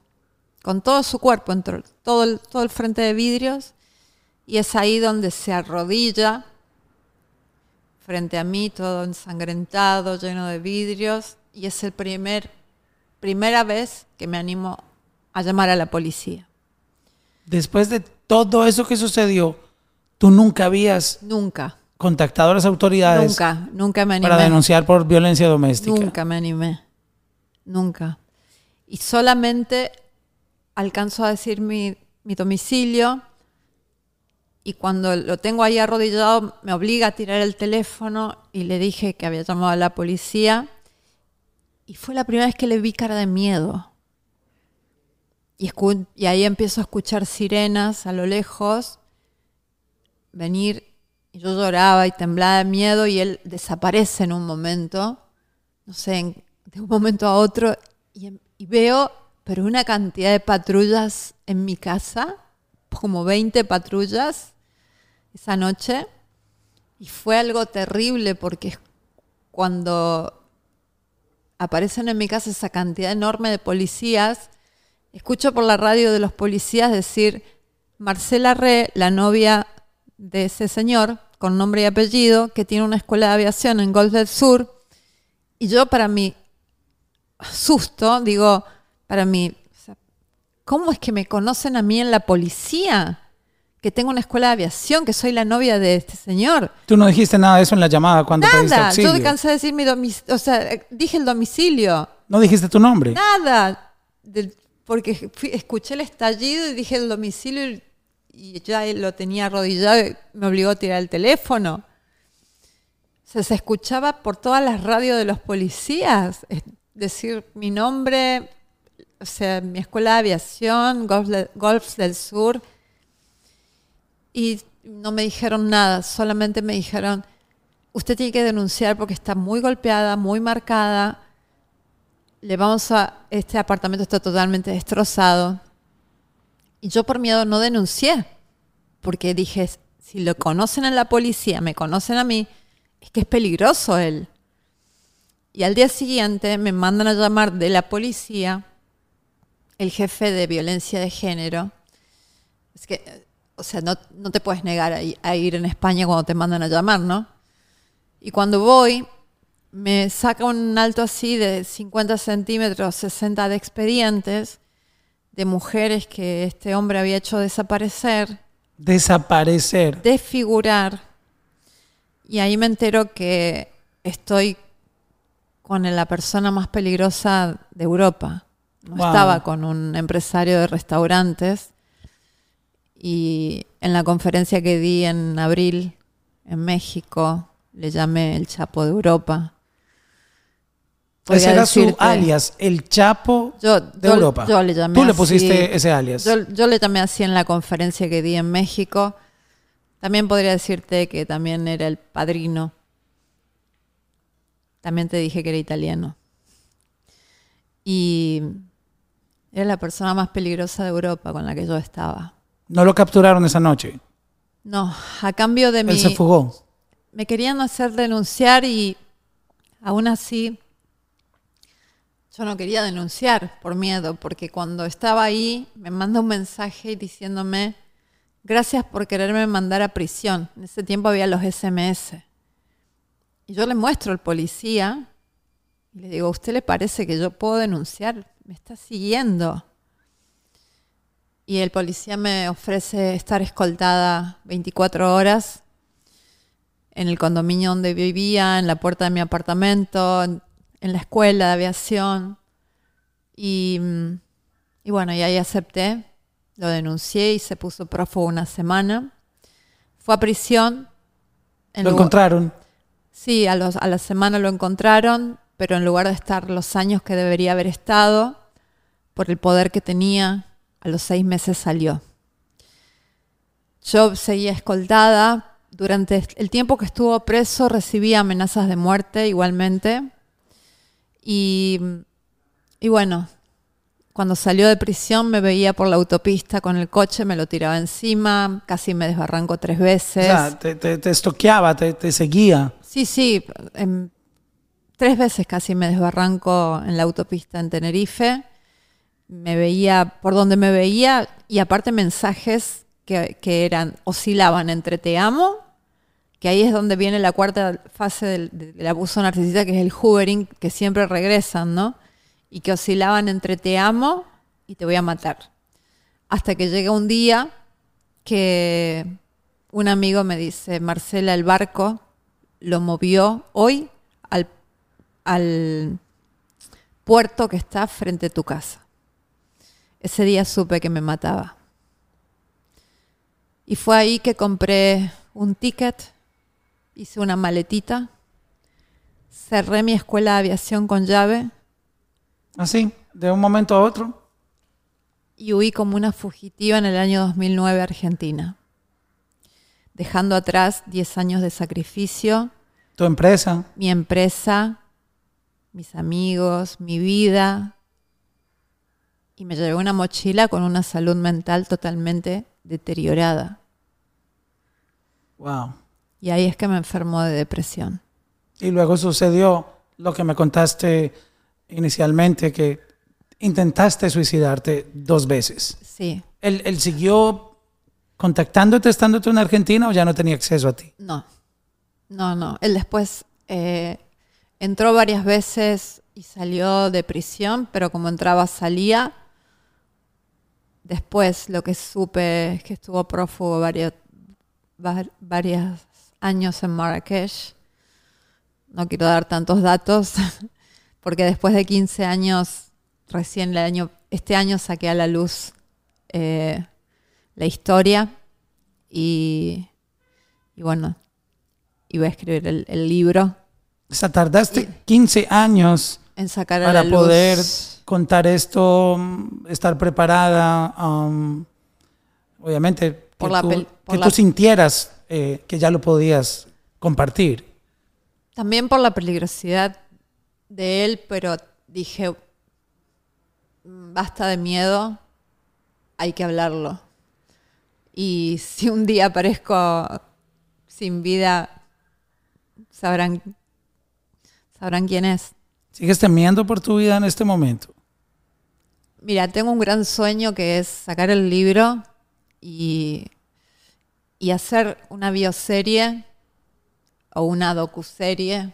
S2: con todo su cuerpo, todo el, todo el frente de vidrios, y es ahí donde se arrodilla frente a mí, todo ensangrentado, lleno de vidrios, y es el primer, primera vez que me animo a llamar a la policía.
S1: Después de todo eso que sucedió, tú nunca habías
S2: Nunca,
S1: contactado a las autoridades
S2: nunca, nunca me animé.
S1: para denunciar por violencia doméstica.
S2: Nunca me animé. Nunca. Y solamente alcanzo a decir mi, mi domicilio y cuando lo tengo ahí arrodillado me obliga a tirar el teléfono y le dije que había llamado a la policía y fue la primera vez que le vi cara de miedo. Y, y ahí empiezo a escuchar sirenas a lo lejos venir y yo lloraba y temblaba de miedo y él desaparece en un momento, no sé, de un momento a otro y, em- y veo, pero una cantidad de patrullas en mi casa, como 20 patrullas esa noche y fue algo terrible porque cuando aparecen en mi casa esa cantidad enorme de policías, escucho por la radio de los policías decir, Marcela Re, la novia de ese señor, con nombre y apellido, que tiene una escuela de aviación en Golf del Sur, y yo para mi susto, digo, para mí, ¿cómo es que me conocen a mí en la policía? Que tengo una escuela de aviación, que soy la novia de este señor.
S1: Tú no dijiste nada de eso en la llamada cuando pediste
S2: Nada,
S1: auxilio.
S2: yo cansé de decir mi domicilio, o sea, dije el domicilio.
S1: No dijiste tu nombre.
S2: Nada, del- porque fui- escuché el estallido y dije el domicilio y, y ya lo tenía arrodillado y me obligó a tirar el teléfono. O sea, se escuchaba por todas las radios de los policías es decir mi nombre, o sea, mi escuela de aviación, Golf, de- Golf del Sur. Y no me dijeron nada, solamente me dijeron, usted tiene que denunciar porque está muy golpeada, muy marcada le vamos a, este apartamento está totalmente destrozado. Y yo por miedo no denuncié, porque dije, si lo conocen en la policía, me conocen a mí, es que es peligroso él. Y al día siguiente me mandan a llamar de la policía el jefe de violencia de género. Es que, o sea, no, no te puedes negar a, a ir en España cuando te mandan a llamar, ¿no? Y cuando voy, me saca un alto así de 50 centímetros, 60 de expedientes de mujeres que este hombre había hecho desaparecer,
S1: Desaparecer.
S2: desfigurar. Y ahí me entero que estoy con la persona más peligrosa de Europa. No
S1: Wow.
S2: estaba con un empresario de restaurantes. Y en la conferencia que di en abril en México, le llamé el Chapo de Europa.
S1: Ese era su alias, el Chapo
S2: Yo-
S1: de
S2: yo-
S1: Europa.
S2: yo le llamé
S1: Tú le
S2: así.
S1: pusiste ese alias.
S2: Yo, le llamé así en la conferencia que di en México. También podría decirte que también era el padrino. También te dije que era italiano. Y era la persona más peligrosa de Europa con la que yo estaba.
S1: No lo capturaron esa noche.
S2: No, a cambio de mi...
S1: Él se fugó.
S2: me querían hacer denunciar y aún así yo no quería denunciar por miedo, porque cuando estaba ahí me manda un mensaje diciéndome, gracias por quererme mandar a prisión. En ese tiempo había los SMS. Y yo le muestro al policía y le digo, ¿a usted le parece que yo puedo denunciar? Me está siguiendo. Y el policía me ofrece estar escoltada 24 horas en el condominio donde vivía, en la puerta de mi apartamento, en, en la escuela de aviación. Y, y bueno, y ahí acepté, lo denuncié y se puso prófugo una semana. Fue a prisión. en
S1: Lo
S2: lugar-
S1: encontraron.
S2: Sí, a, los, a la semana lo encontraron, pero en lugar de estar los años que debería haber estado, por el poder que tenía, a los seis meses salió. Yo seguía escoltada. Durante el tiempo que estuvo preso recibía amenazas de muerte igualmente. Y, y bueno, cuando salió de prisión me veía por la autopista con el coche, me lo tiraba encima, casi me desbarranco tres
S1: O
S2: veces.
S1: sea, te, te, te estoqueaba, te, te seguía.
S2: Sí, sí. em, tres veces casi me desbarranco en la autopista en Tenerife. Me veía por donde me veía y aparte mensajes que, que eran, oscilaban entre te amo, que ahí es donde viene la cuarta fase del, abuso narcisista, que es el hoovering, que siempre regresan, ¿no? Y que oscilaban entre te amo y te voy a matar. Hasta que llega un día que un amigo me dice, Marcela, el barco lo movió hoy al, al puerto que está frente a tu casa. Ese día supe que me mataba. Y fue ahí que compré un ticket, hice una maletita, cerré mi escuela de aviación con llave
S1: Así, de un momento a otro.
S2: y huí como una fugitiva en el año 2009 a Argentina, dejando atrás 10 años de sacrificio,
S1: Tu empresa.
S2: mi empresa, mis amigos, mi vida. Y me llevé una mochila con una salud mental totalmente deteriorada.
S1: Wow.
S2: Y ahí es que me enfermó de depresión.
S1: Y luego sucedió lo que me contaste inicialmente, que intentaste suicidarte dos veces.
S2: Sí,
S1: ¿Él, él siguió contactándote estando tú en Argentina o ya no tenía acceso a ti?
S2: no, no, no. Él después eh, entró varias veces y salió de prisión, pero como entraba, salía. Después lo que supe es que estuvo prófugo varios, va- varios años en Marrakech. No quiero dar tantos datos, porque después de 15 años, recién el año, este año saqué a la luz eh, la historia y, y bueno, iba a escribir el, el libro
S1: O sea, tardaste 15 años
S2: en sacar a
S1: para
S2: la luz.
S1: poder contar esto, estar preparada, um, obviamente, que,
S2: Por la
S1: tú,
S2: por
S1: que
S2: la-
S1: tú sintieras eh, que ya lo podías compartir.
S2: También por la peligrosidad de él, pero dije, "Mm, basta de miedo, hay que hablarlo. Y si un día aparezco sin vida, sabrán, sabrán quién es.
S1: ¿Sigues temiendo por tu vida en este momento?
S2: Mira, tengo un gran sueño que es sacar el libro y, y hacer una bioserie o una docuserie.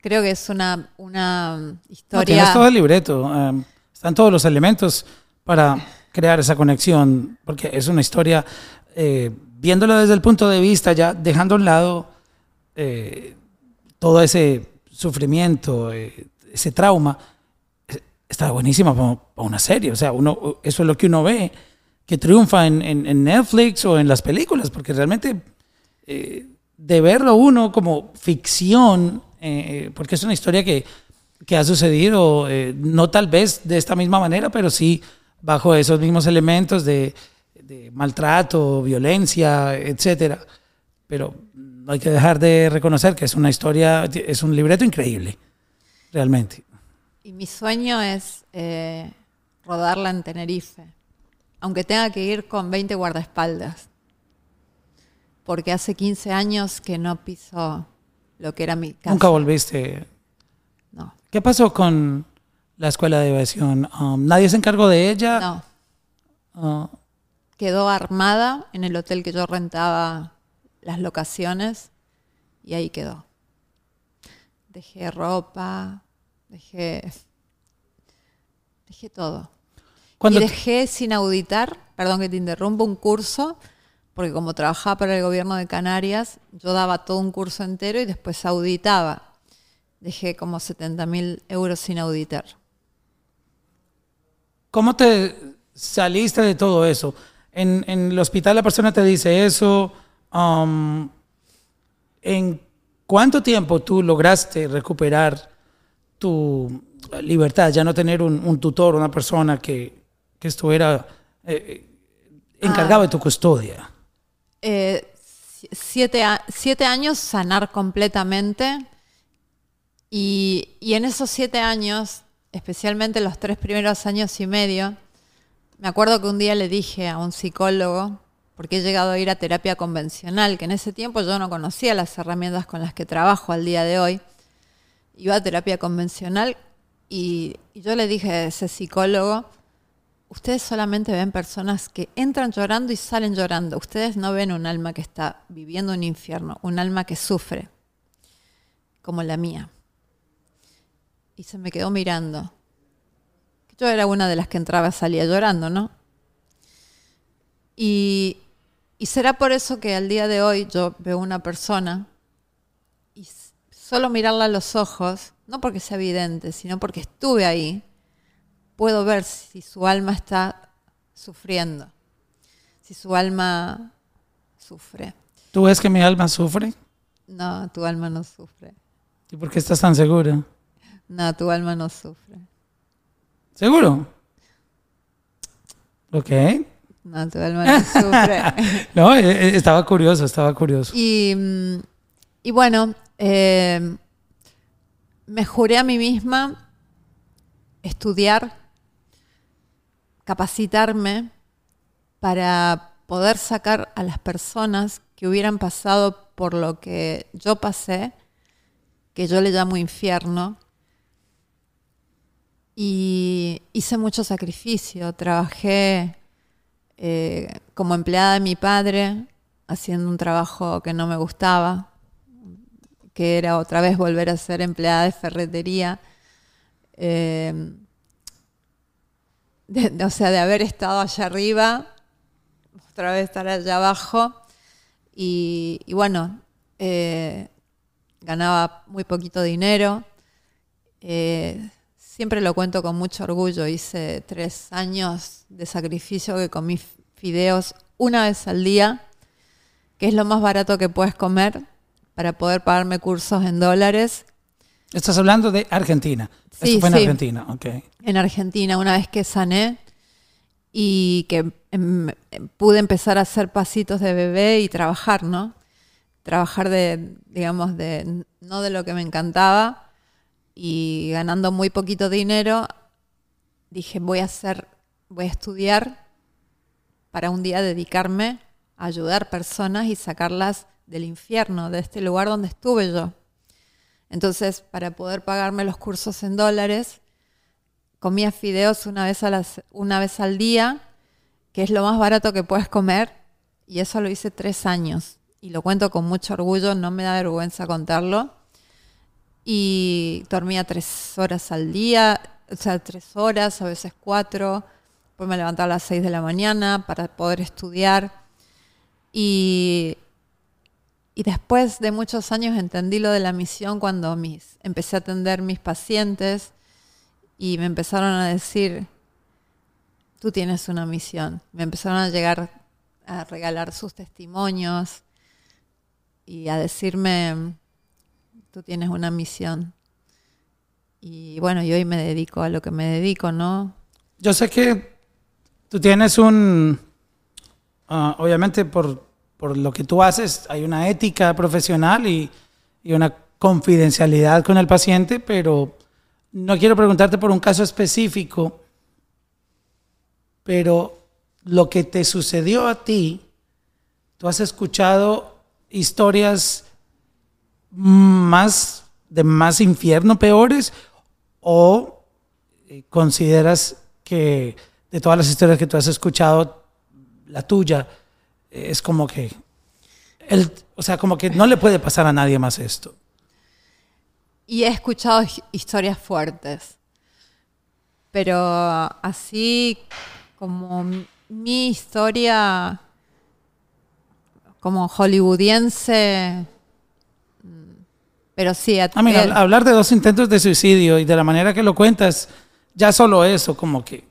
S2: Creo que es una, una
S1: No,
S2: historia.
S1: tienes todo el libreto, um, están todos los elementos para crear esa conexión, porque es una historia, eh, viéndolo desde el punto de vista, ya dejando a un lado eh, todo ese sufrimiento, eh, ese trauma, eh, está buenísima para, para una serie, o sea, uno, eso es lo que uno ve, que triunfa en, en- Netflix o en las películas, porque realmente eh, de verlo uno como ficción, eh, porque es una historia que, que ha sucedido, eh, no tal vez de esta misma manera, pero sí bajo esos mismos elementos de, de maltrato, violencia, etcétera. Pero no hay que dejar de reconocer que es una historia, es un libreto increíble, realmente.
S2: Y mi sueño es rodarla en Tenerife. Aunque tenga que ir con 20 guardaespaldas. Porque hace 15 años que no piso lo que era mi casa.
S1: Nunca volviste.
S2: No,
S1: ¿Qué pasó con la escuela de aviación? Um, ¿Nadie se encargó de ella?
S2: no.
S1: Ah,
S2: Quedó armada en el hotel que yo rentaba las locaciones y ahí quedó. Dejé ropa, dejé, dejé todo.
S1: Cuando
S2: y dejé sin auditar, perdón que te interrumpa, un curso, porque como trabajaba para el gobierno de Canarias, yo daba todo un curso entero y después auditaba. Dejé como 70 mil euros sin auditar.
S1: ¿Cómo te saliste de todo eso? En, en el hospital la persona te dice eso. um, ¿En cuánto tiempo tú lograste recuperar tu libertad? Ya no tener un, un tutor, una persona que, que estuviera eh, encargado de tu custodia.
S2: Eh, si- siete, siete años sanar completamente. Y, y en esos siete años, especialmente los tres primeros años y medio, me acuerdo que un día le dije a un psicólogo, porque he llegado a ir a terapia convencional, que en ese tiempo yo no conocía las herramientas con las que trabajo al día de hoy. Iba a terapia convencional y, y yo le dije a ese psicólogo, ustedes solamente ven personas que entran llorando y salen llorando. Ustedes no ven un alma que está viviendo un infierno, un alma que sufre, como la mía. Y se me quedó mirando. Yo era una de las que entraba y salía llorando, ¿no? Y, y será por eso que al día de hoy yo veo una persona y solo mirarla a los ojos, no porque sea evidente, sino porque estuve ahí, puedo ver si su alma está sufriendo, si su alma sufre.
S1: ¿Tú ves que mi alma sufre?
S2: No, tu alma no sufre.
S1: ¿Y por qué estás tan segura?
S2: No, tu alma no sufre.
S1: ¿Seguro? Ok.
S2: No, tu alma no sufre.
S1: No, eh, eh, estaba curioso, estaba curioso.
S2: Y, mm, y bueno, eh, me juré a mí misma estudiar, capacitarme para poder sacar a las personas que hubieran pasado por lo que yo pasé, que yo le llamo infierno. Y hice mucho sacrificio, trabajé eh, como empleada de mi padre, haciendo un trabajo que no me gustaba, que era otra vez volver a ser empleada de ferretería. Eh, de- o sea, de haber estado allá arriba, otra vez estar allá abajo. Y, y bueno, eh, ganaba muy poquito dinero. Eh, siempre lo cuento con mucho orgullo. Hice tres años de sacrificio que comí fideos una vez al día, que es lo más barato que puedes comer para poder pagarme cursos en dólares.
S1: Estás hablando de Argentina.
S2: Sí,
S1: Esto fue en
S2: sí.
S1: Argentina, ok.
S2: en Argentina una vez que sané y que em, pude empezar a hacer pasitos de bebé y trabajar, ¿no? Trabajar de, digamos, de no de lo que me encantaba y ganando muy poquito dinero, dije voy a hacer, voy a estudiar para un día dedicarme a ayudar personas y sacarlas del infierno, de este lugar donde estuve yo. Entonces, para poder pagarme los cursos en dólares, comía fideos una vez, al día, que es lo más barato que puedes comer, y eso lo hice tres años. Y lo cuento con mucho orgullo, no me da vergüenza contarlo. Y dormía tres horas al día, o sea, tres horas, a veces cuatro. Después me levantaba a las seis de la mañana para poder estudiar. Y, y después de muchos años entendí lo de la misión cuando mis, empecé a atender mis pacientes y me empezaron a decir, tú tienes una misión. Me empezaron a llegar a regalar sus testimonios y a decirme, tú tienes una misión. Y bueno, y hoy me dedico a lo que me dedico, ¿no?
S1: Yo sé que tú tienes un, ah, obviamente por, por lo que tú haces, hay una ética profesional y, y una confidencialidad con el paciente, pero no quiero preguntarte por un caso específico, pero lo que te sucedió a ti, tú has escuchado historias más de más infierno peores o eh, consideras que de todas las historias que tú has escuchado, la tuya es como que el, o sea, como que no le puede pasar a nadie más esto.
S2: Y he escuchado hi- historias fuertes. Pero así como mi historia como hollywoodiense. mm, Pero sí, a-
S1: Ah,
S2: eh,
S1: hablar de dos intentos de suicidio y de la manera que lo cuentas, ya solo eso, como que,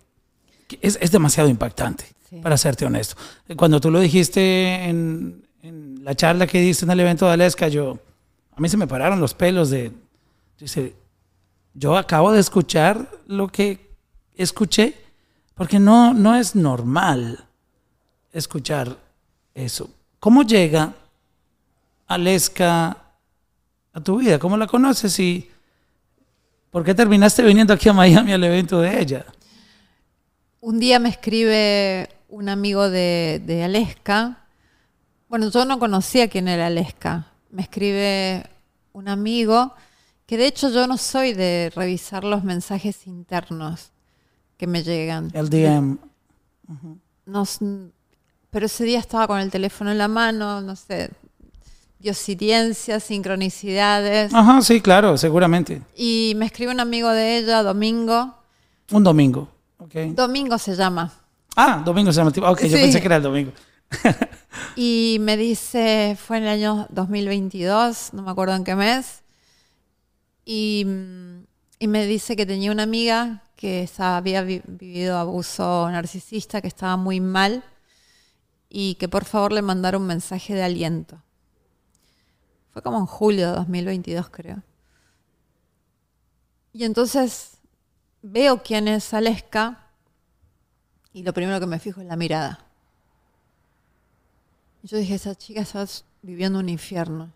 S1: que es, es demasiado impactante,
S2: Sí.
S1: para serte honesto. Cuando tú lo dijiste en, en la charla que diste en el evento de Aleska, yo, a mí se me pararon los pelos de, dice, yo acabo de escuchar lo que escuché, porque no, no es normal escuchar eso. ¿Cómo llega Aleska a tu vida? ¿Cómo la conoces y por qué terminaste viniendo aquí a Miami al evento de ella?
S2: Un día me escribe un amigo de, de Aleska. Bueno, yo no conocía quién era Aleska. Me escribe un amigo que de hecho yo no soy de revisar los mensajes internos que me llegan.
S1: El DM.
S2: Pero ese día estaba con el teléfono en la mano, no sé, diosidencias, sincronicidades.
S1: Ajá, sí, claro, seguramente.
S2: Y me escribe un amigo de ella, Domingo.
S1: Un domingo. ok.
S2: Domingo se llama.
S1: Ah, domingo se llama. tipo- Ok, yo pensé que era el domingo.
S2: Y me dice, fue en el año 2022, no me acuerdo en qué mes, y, y me dice que tenía una amiga que había vi- vivido abuso narcisista, que estaba muy mal, y que por favor le mandara un mensaje de aliento. Fue como en julio de 2022, creo. Y entonces veo quién es Aleska, y lo primero que me fijo es la mirada. Yo dije, esa chica está viviendo un infierno.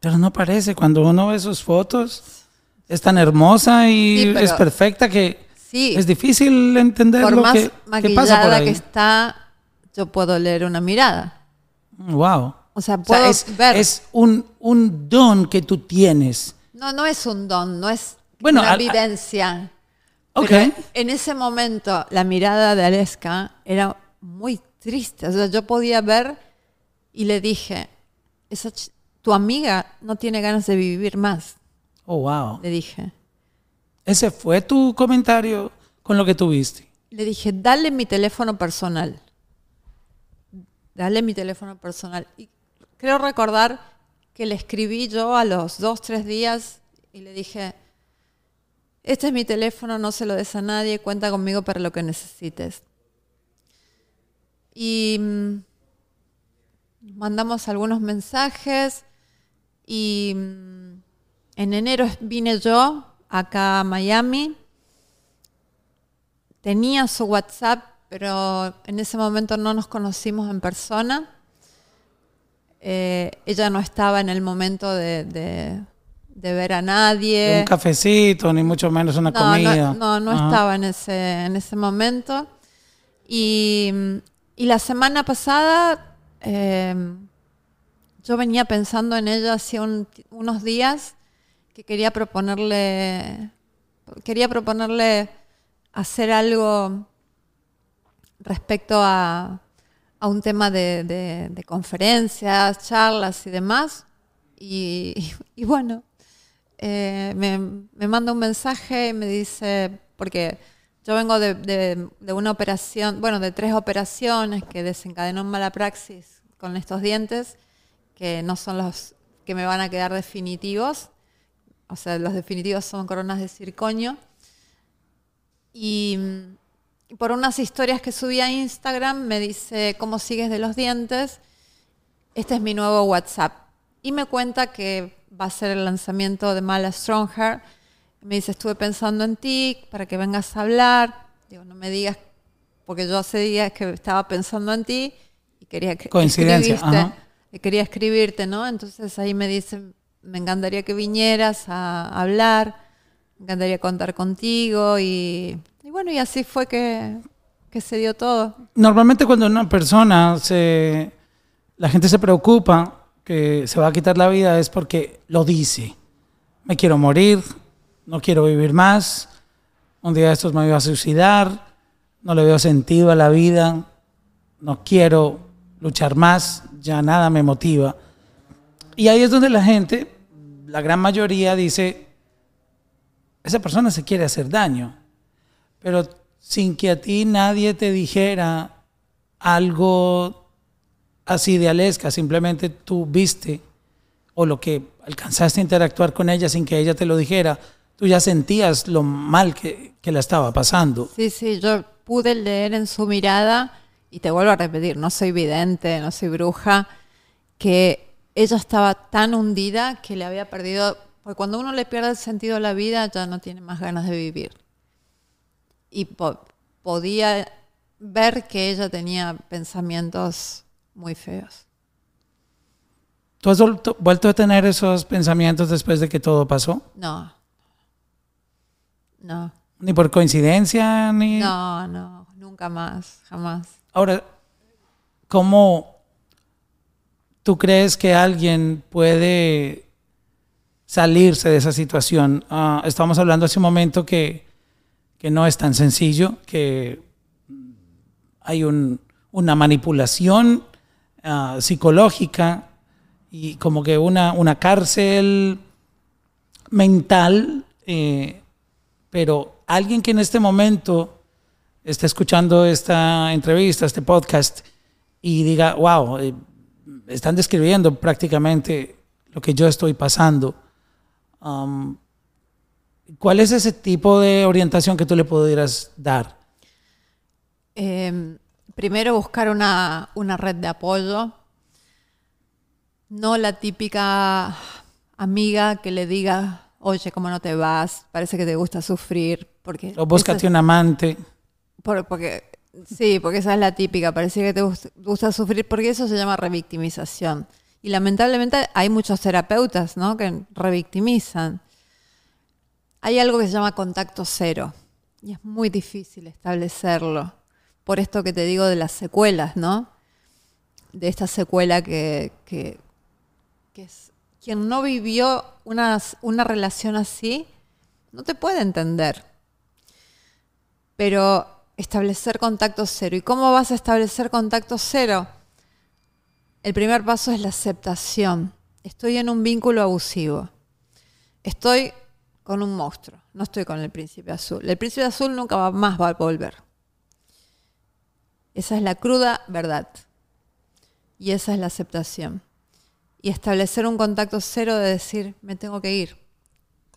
S1: Pero no parece, cuando uno ve sus fotos, es tan hermosa y
S2: Sí,
S1: es perfecta que
S2: Sí,
S1: es difícil entender
S2: por
S1: lo
S2: más
S1: que, que
S2: maquillada
S1: pasa por ahí.
S2: que está, yo puedo leer una mirada.
S1: Wow.
S2: O sea,
S1: O
S2: puedo
S1: sea, es,
S2: ver.
S1: es un, un don que tú tienes.
S2: No, no es un don, no es
S1: Bueno,
S2: una
S1: al-
S2: evidencia.
S1: Ok.
S2: Pero en ese momento, la mirada de Aleska era muy triste. O sea, yo podía ver y le dije, Esa tu amiga no tiene ganas de vivir más,
S1: Oh, wow.
S2: le dije.
S1: Ese fue tu comentario con lo que tuviste.
S2: Le dije, dale mi teléfono personal. Dale mi teléfono personal. Y creo recordar que le escribí yo a los dos, tres días y le dije, este es mi teléfono, no se lo des a nadie, cuenta conmigo para lo que necesites. Y mm, mandamos algunos mensajes y mm, en enero vine yo acá a Miami tenía su WhatsApp, pero en ese momento no nos conocimos en persona. Eh, ella no estaba en el momento de, de- de ver a nadie.
S1: Un cafecito, ni mucho menos una
S2: no,
S1: comida.
S2: no, no, estaba en ese, en ese momento. Y, y la semana pasada eh, yo venía pensando en ella un- unos días que quería proponerle, quería proponerle hacer algo respecto a, a un tema de, de- de conferencias, charlas y demás. Y, y bueno, eh, me, manda un mensaje y me dice, porque yo vengo de, una operación, bueno, de tres operaciones que desencadenó en mala praxis con estos dientes, que no son los que me van a quedar definitivos. O sea, los definitivos son coronas de circonio. Y por unas historias que subí a Instagram me dice, ¿cómo sigues de los dientes? Este es mi nuevo WhatsApp. Y me cuenta que va a ser el lanzamiento de Mala Stronghair. Me dice, estuve pensando en ti para que vengas a hablar. Digo, no me digas, porque yo hace días que estaba pensando en ti y quería que
S1: Coincidencia,
S2: y quería escribirte, ¿no? Entonces ahí me dice, me encantaría que vinieras a hablar, me encantaría contar contigo y, y bueno, y así fue que, que se dio todo.
S1: Normalmente cuando una persona se... La gente se preocupa que se va a quitar la vida es porque lo dice. Me quiero morir, no quiero vivir más, un día de estos me voy a suicidar, no le veo sentido a la vida, no quiero luchar más, ya nada me motiva. Y ahí es donde la gente, la gran mayoría dice, esa persona se quiere hacer daño, pero sin que a ti nadie te dijera algo así de Aleska, simplemente tú viste o lo que alcanzaste a interactuar con ella sin que ella te lo dijera, tú ya sentías lo mal que, que la estaba pasando.
S2: Sí, sí, yo pude leer en su mirada, y te vuelvo a repetir, no soy vidente, no soy bruja, que ella estaba tan hundida que le había perdido, porque cuando uno le pierde el sentido a la vida ya no tiene más ganas de vivir. Y po- podía ver que ella tenía pensamientos muy feos.
S1: ¿Tú has vuelto, a tener esos pensamientos después de que todo pasó?
S2: No. No.
S1: Ni por coincidencia, ni...
S2: No, no, nunca más, jamás.
S1: Ahora, ¿cómo tú crees que alguien puede salirse de esa situación? Ah, estábamos hablando hace un momento que, que no es tan sencillo, que hay un- una manipulación ah, psicológica y como que una, una cárcel mental, eh, pero alguien que en este momento esté escuchando esta entrevista, este podcast, y diga, wow, eh, están describiendo prácticamente lo que yo estoy pasando. Um, ¿Cuál es ese tipo de orientación que tú le pudieras dar?
S2: Eh, primero buscar una, una red de apoyo, no la típica amiga que le diga, oye, ¿cómo no te vas? Parece que te gusta sufrir. Porque
S1: O búscate un amante.
S2: por- porque, sí, porque esa es la típica, parece que te gust- gusta sufrir, porque eso se llama revictimización. Y lamentablemente hay muchos terapeutas ¿no? que revictimizan. Hay algo que se llama contacto cero y es muy difícil establecerlo. Por esto que te digo de las secuelas, ¿no? De esta secuela que, que, que es quien no vivió una, una relación así, no te puede entender. Pero establecer contacto cero. ¿Y cómo vas a establecer contacto cero? El primer paso es la aceptación. Estoy en un vínculo abusivo. Estoy con un monstruo. No estoy con el príncipe azul. El príncipe azul nunca más va a volver. Esa es la cruda verdad. Y esa es la aceptación. Y establecer un contacto cero de decir, me tengo que ir.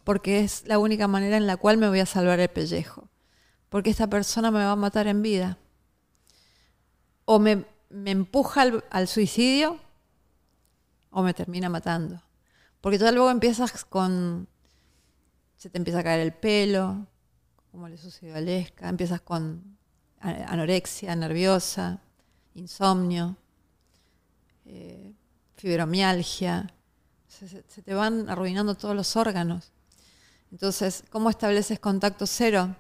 S2: Porque es la única manera en la cual me voy a salvar el pellejo. Porque esta persona me va a matar en vida. O me, me empuja al, al suicidio o me termina matando. Porque ya luego empiezas con... Se te empieza a caer el pelo, como le sucedió a Lesca. Empiezas con anorexia nerviosa, insomnio, eh, fibromialgia. Se, te van arruinando todos los órganos. Entonces, ¿cómo estableces contacto cero?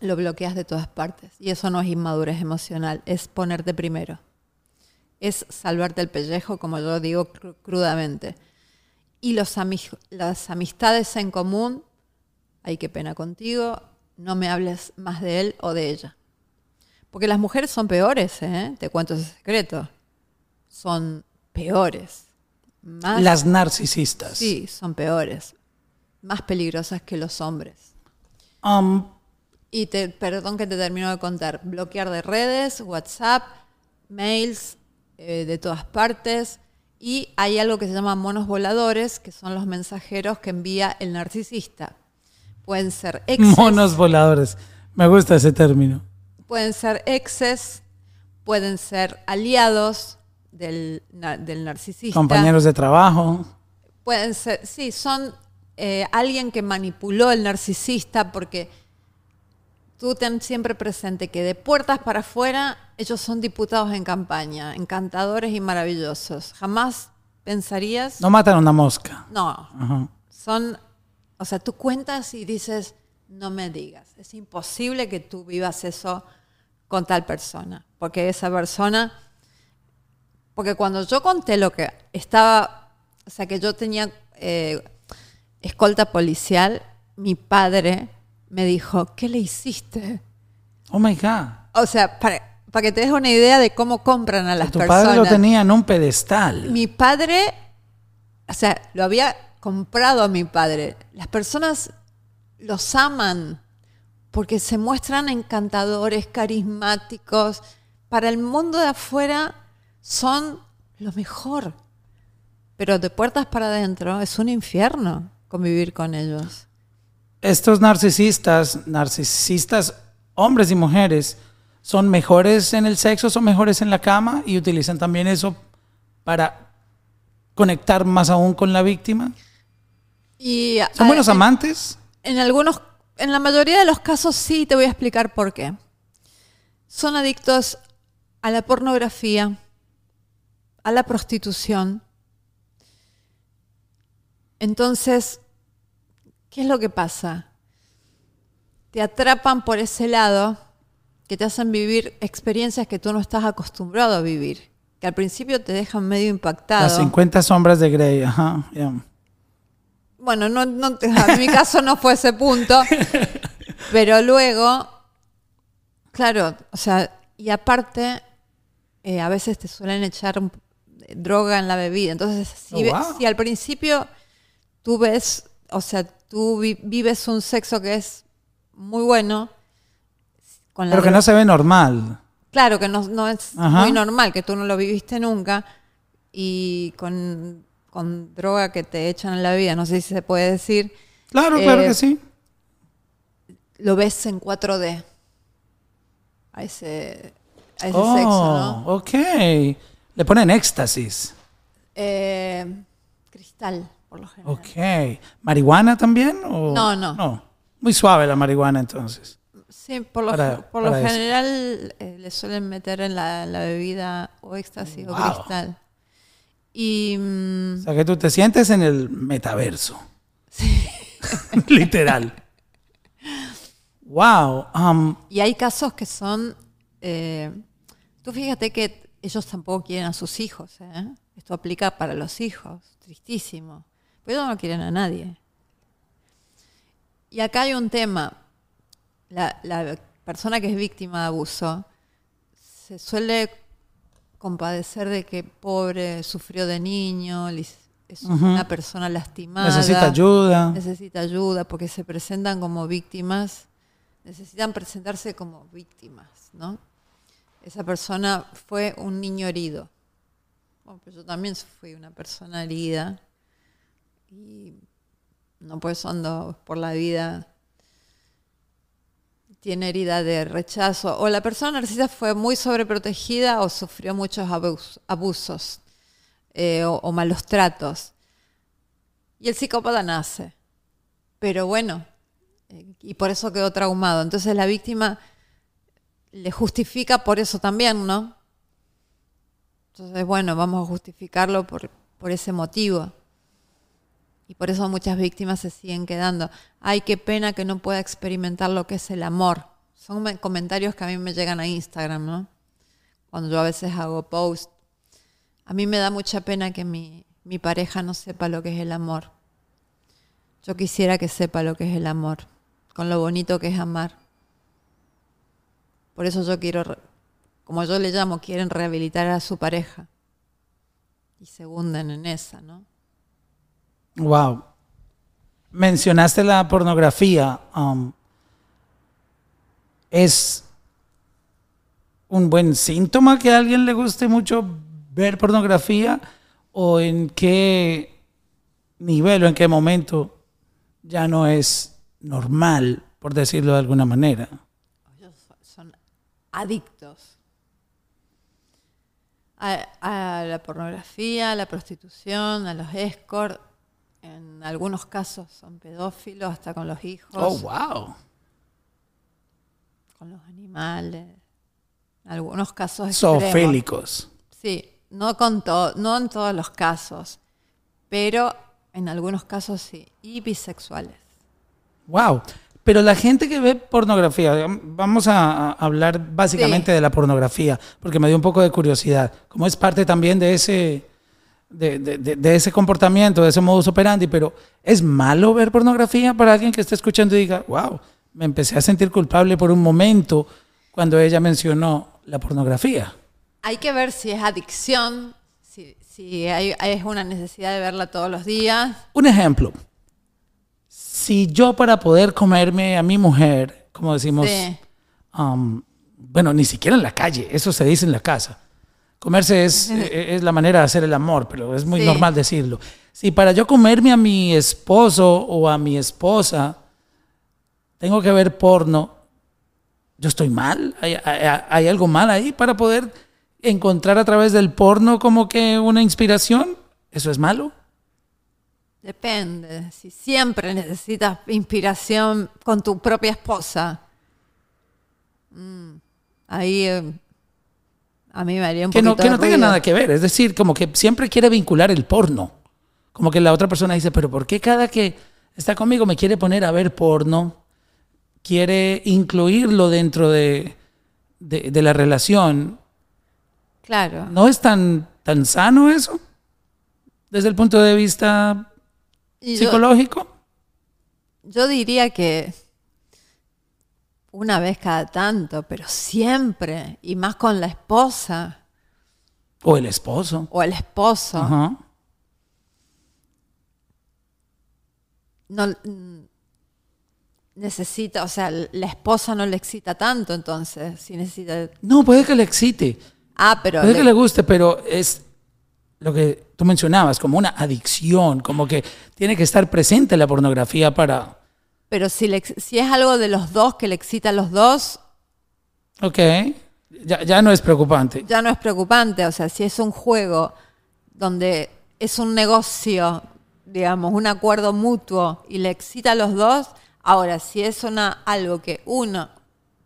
S2: Lo bloqueas de todas partes. Y eso no es inmadurez emocional, es ponerte primero. Es salvarte el pellejo, como yo digo cru- crudamente. Y los las amistades en común, ay, qué pena contigo, no me hables más de él o de ella. Porque las mujeres son peores, ¿eh? te cuento ese secreto. Son peores. Más
S1: Las narcisistas.
S2: Sí, son peores. Más peligrosas que los hombres.
S1: Um,
S2: Y te, perdón que te termino de contar. Bloquear de redes, WhatsApp, mails eh, de todas partes. Y hay algo que se llama monos voladores, que son los mensajeros que envía el narcisista. Pueden ser exes,
S1: monos voladores. Me gusta ese término.
S2: Pueden ser exes, pueden ser aliados del, del narcisista.
S1: Compañeros de trabajo.
S2: Pueden ser, sí, son eh, alguien que manipuló el narcisista porque tú ten siempre presente que de puertas para afuera ellos son diputados en campaña, encantadores y maravillosos. Jamás pensarías,
S1: No matan a una mosca.
S2: no,
S1: Ajá.
S2: son, o sea, tú cuentas y dices, no me digas, es imposible que tú vivas eso con tal persona, porque esa persona, porque cuando yo conté lo que estaba, o sea, que yo tenía eh, escolta policial, mi padre me dijo, ¿qué le hiciste?
S1: Oh my God.
S2: O sea, para, para que te des una idea de cómo compran a las
S1: tu
S2: personas.
S1: padre lo tenía en un pedestal.
S2: Mi padre, o sea, lo había comprado a mi padre. Las personas los aman porque se muestran encantadores, carismáticos. Para el mundo de afuera son lo mejor. Pero de puertas para adentro es un infierno convivir con ellos.
S1: Estos narcisistas, narcisistas, hombres y mujeres, son mejores en el sexo, son mejores en la cama y utilizan también eso para conectar más aún con la víctima.
S2: Y
S1: ¿Son buenos
S2: en-
S1: amantes?
S2: En algunos, en la mayoría de los casos sí, te voy a explicar por qué. Son adictos a la pornografía, a la prostitución. Entonces, ¿qué es lo que pasa? Te atrapan por ese lado que te hacen vivir experiencias que tú no estás acostumbrado a vivir, que al principio te dejan medio impactado.
S1: Las 50 sombras de Grey, ajá. ya.
S2: Bueno, no, no en mi caso no fue ese punto, pero luego, claro, o sea, y aparte, eh, a veces te suelen echar droga en la bebida. Entonces, si,
S1: Oh, wow.
S2: si al principio tú ves, o sea, tú vi- vives un sexo que es muy bueno, con la
S1: Pero que no se ve normal.
S2: Claro, que no, no es
S1: Ajá.
S2: muy normal, que tú no lo viviste nunca y con, con droga que te echan en la vida, no sé si se puede decir,
S1: Claro, claro
S2: Eh,
S1: que sí.
S2: lo ves en 4D. A ese, a ese
S1: Oh,
S2: sexo, ¿no?
S1: ok. Le ponen éxtasis.
S2: Eh, cristal, por lo general.
S1: Ok. ¿Marihuana también? o-
S2: No, no.
S1: No. Muy suave la marihuana entonces.
S2: Sí, por lo,
S1: Para-
S2: por lo
S1: para
S2: general eh, le suelen meter en la, en la bebida o éxtasis o
S1: Wow.
S2: cristal. Y mm,
S1: O sea que tú te sientes en el metaverso. Literal. Wow. um,
S2: Y hay casos que son. eh, tú fíjate que ellos tampoco quieren a sus hijos. ¿eh? Esto aplica para los hijos. Tristísimo. Pero ellos no quieren a nadie. Y acá hay un tema. La, la persona que es víctima de abuso se suele compadecer de que pobre sufrió de niño, es una persona lastimada.
S1: necesita ayuda.
S2: Necesita ayuda porque se presentan como víctimas, necesitan presentarse como víctimas, ¿no? Esa persona fue un niño herido. Bueno, pues yo también fui una persona herida y no pues ando por la vida tiene herida de rechazo o la persona narcisista fue muy sobreprotegida o sufrió muchos abus- abusos eh, o, o malos tratos. Y el psicópata nace. Pero bueno, eh, y por eso quedó traumado. Entonces la víctima le justifica por eso también, ¿no? Entonces, bueno, vamos a justificarlo por, por ese motivo. Y por eso muchas víctimas se siguen quedando. Ay, qué pena que no pueda experimentar lo que es el amor. Son me- comentarios que a mí me llegan a Instagram, ¿no? Cuando yo a veces hago post. A mí me da mucha pena que mi, mi pareja no sepa lo que es el amor. Yo quisiera que sepa lo que es el amor, con lo bonito que es amar. Por eso yo quiero, como yo le llamo, quieren rehabilitar a su pareja. Y se hunden en esa, ¿no?
S1: Wow. Mencionaste la pornografía. um, ¿Es un buen síntoma que a alguien le guste mucho ver pornografía? ¿O en qué nivel o en qué momento ya no es normal, por decirlo de alguna manera?
S2: Ellos so- son adictos a, la pornografía, a la prostitución, a los escort. En algunos casos son pedófilos, hasta con los hijos,
S1: Oh, wow.
S2: con los animales. En algunos casos extremos.
S1: Zoofílicos.
S2: Sí, no, con to- no en todos los casos, pero en algunos casos sí. Y bisexuales.
S1: Wow. Pero la gente que ve pornografía, vamos a, hablar básicamente
S2: Sí.
S1: de la pornografía, porque me dio un poco de curiosidad. Como es parte también de ese, de, de- de- ese comportamiento, de ese modus operandi, pero ¿es malo ver pornografía para alguien que esté escuchando y diga, wow, me empecé a sentir culpable por un momento cuando ella mencionó la pornografía?
S2: Hay que ver si es adicción, si, si hay, es una necesidad de verla todos los días.
S1: Un ejemplo. Si yo para poder comerme a mi mujer, como decimos,
S2: Sí.
S1: um, bueno, ni siquiera en la calle, eso se dice en la casa. Comerse es, eh, es la manera de hacer el amor, pero es muy
S2: Sí.
S1: normal decirlo. Si para yo comerme a mi esposo o a mi esposa tengo que ver porno, yo estoy mal. ¿Hay, hay- hay algo mal ahí para poder encontrar a través del porno como que una inspiración? ¿Eso es malo?
S2: Depende. Si siempre necesitas inspiración con tu propia esposa, mm, ahí eh, a mí me haría un
S1: que no,
S2: poquito
S1: que
S2: de
S1: no tenga
S2: ruido.
S1: nada que ver. Es decir, como que siempre quiere vincular el porno. Como que la otra persona dice, pero ¿por qué cada que está conmigo me quiere poner a ver porno? Quiere incluirlo dentro de, de, de la relación.
S2: Claro.
S1: ¿No es tan, tan sano eso? Desde el punto de vista
S2: yo-
S1: psicológico.
S2: Yo diría que una vez cada tanto, pero siempre, y más con la esposa
S1: O el esposo.
S2: o el esposo,
S1: Ajá.
S2: no necesita, o sea, la esposa no le excita tanto, entonces, si necesita...
S1: No, puede que le excite.
S2: Ah, pero...
S1: Puede
S2: le-
S1: que le guste, pero es lo que tú mencionabas, como una adicción, como que tiene que estar presente la pornografía para...
S2: Pero si, le si es algo de los dos que le excita a los dos,
S1: Ok, ya, ya no es preocupante.
S2: ya no es preocupante. O sea, si es un juego donde es un negocio, digamos, un acuerdo mutuo y le excita a los dos, ahora, si es una, algo que uno,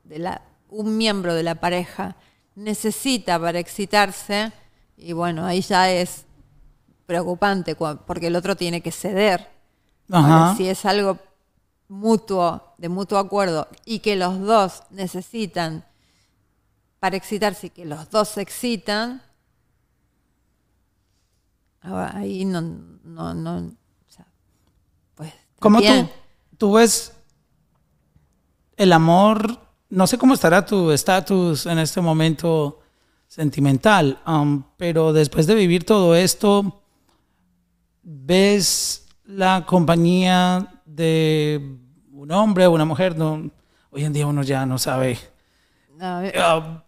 S2: de la, un miembro de la pareja, necesita para excitarse, y bueno, ahí ya es preocupante, porque el otro tiene que ceder. Ahora, si es algo mutuo, de mutuo acuerdo, y que los dos necesitan para excitarse y que los dos se excitan, ahí no, no, no, o sea, pues
S1: Como tú, tú ves el amor, no sé cómo estará tu estatus en este momento sentimental, um, pero después de vivir todo esto, ves la compañía de un hombre o una mujer, no, hoy en día uno ya no sabe
S2: No, eh,
S1: ah,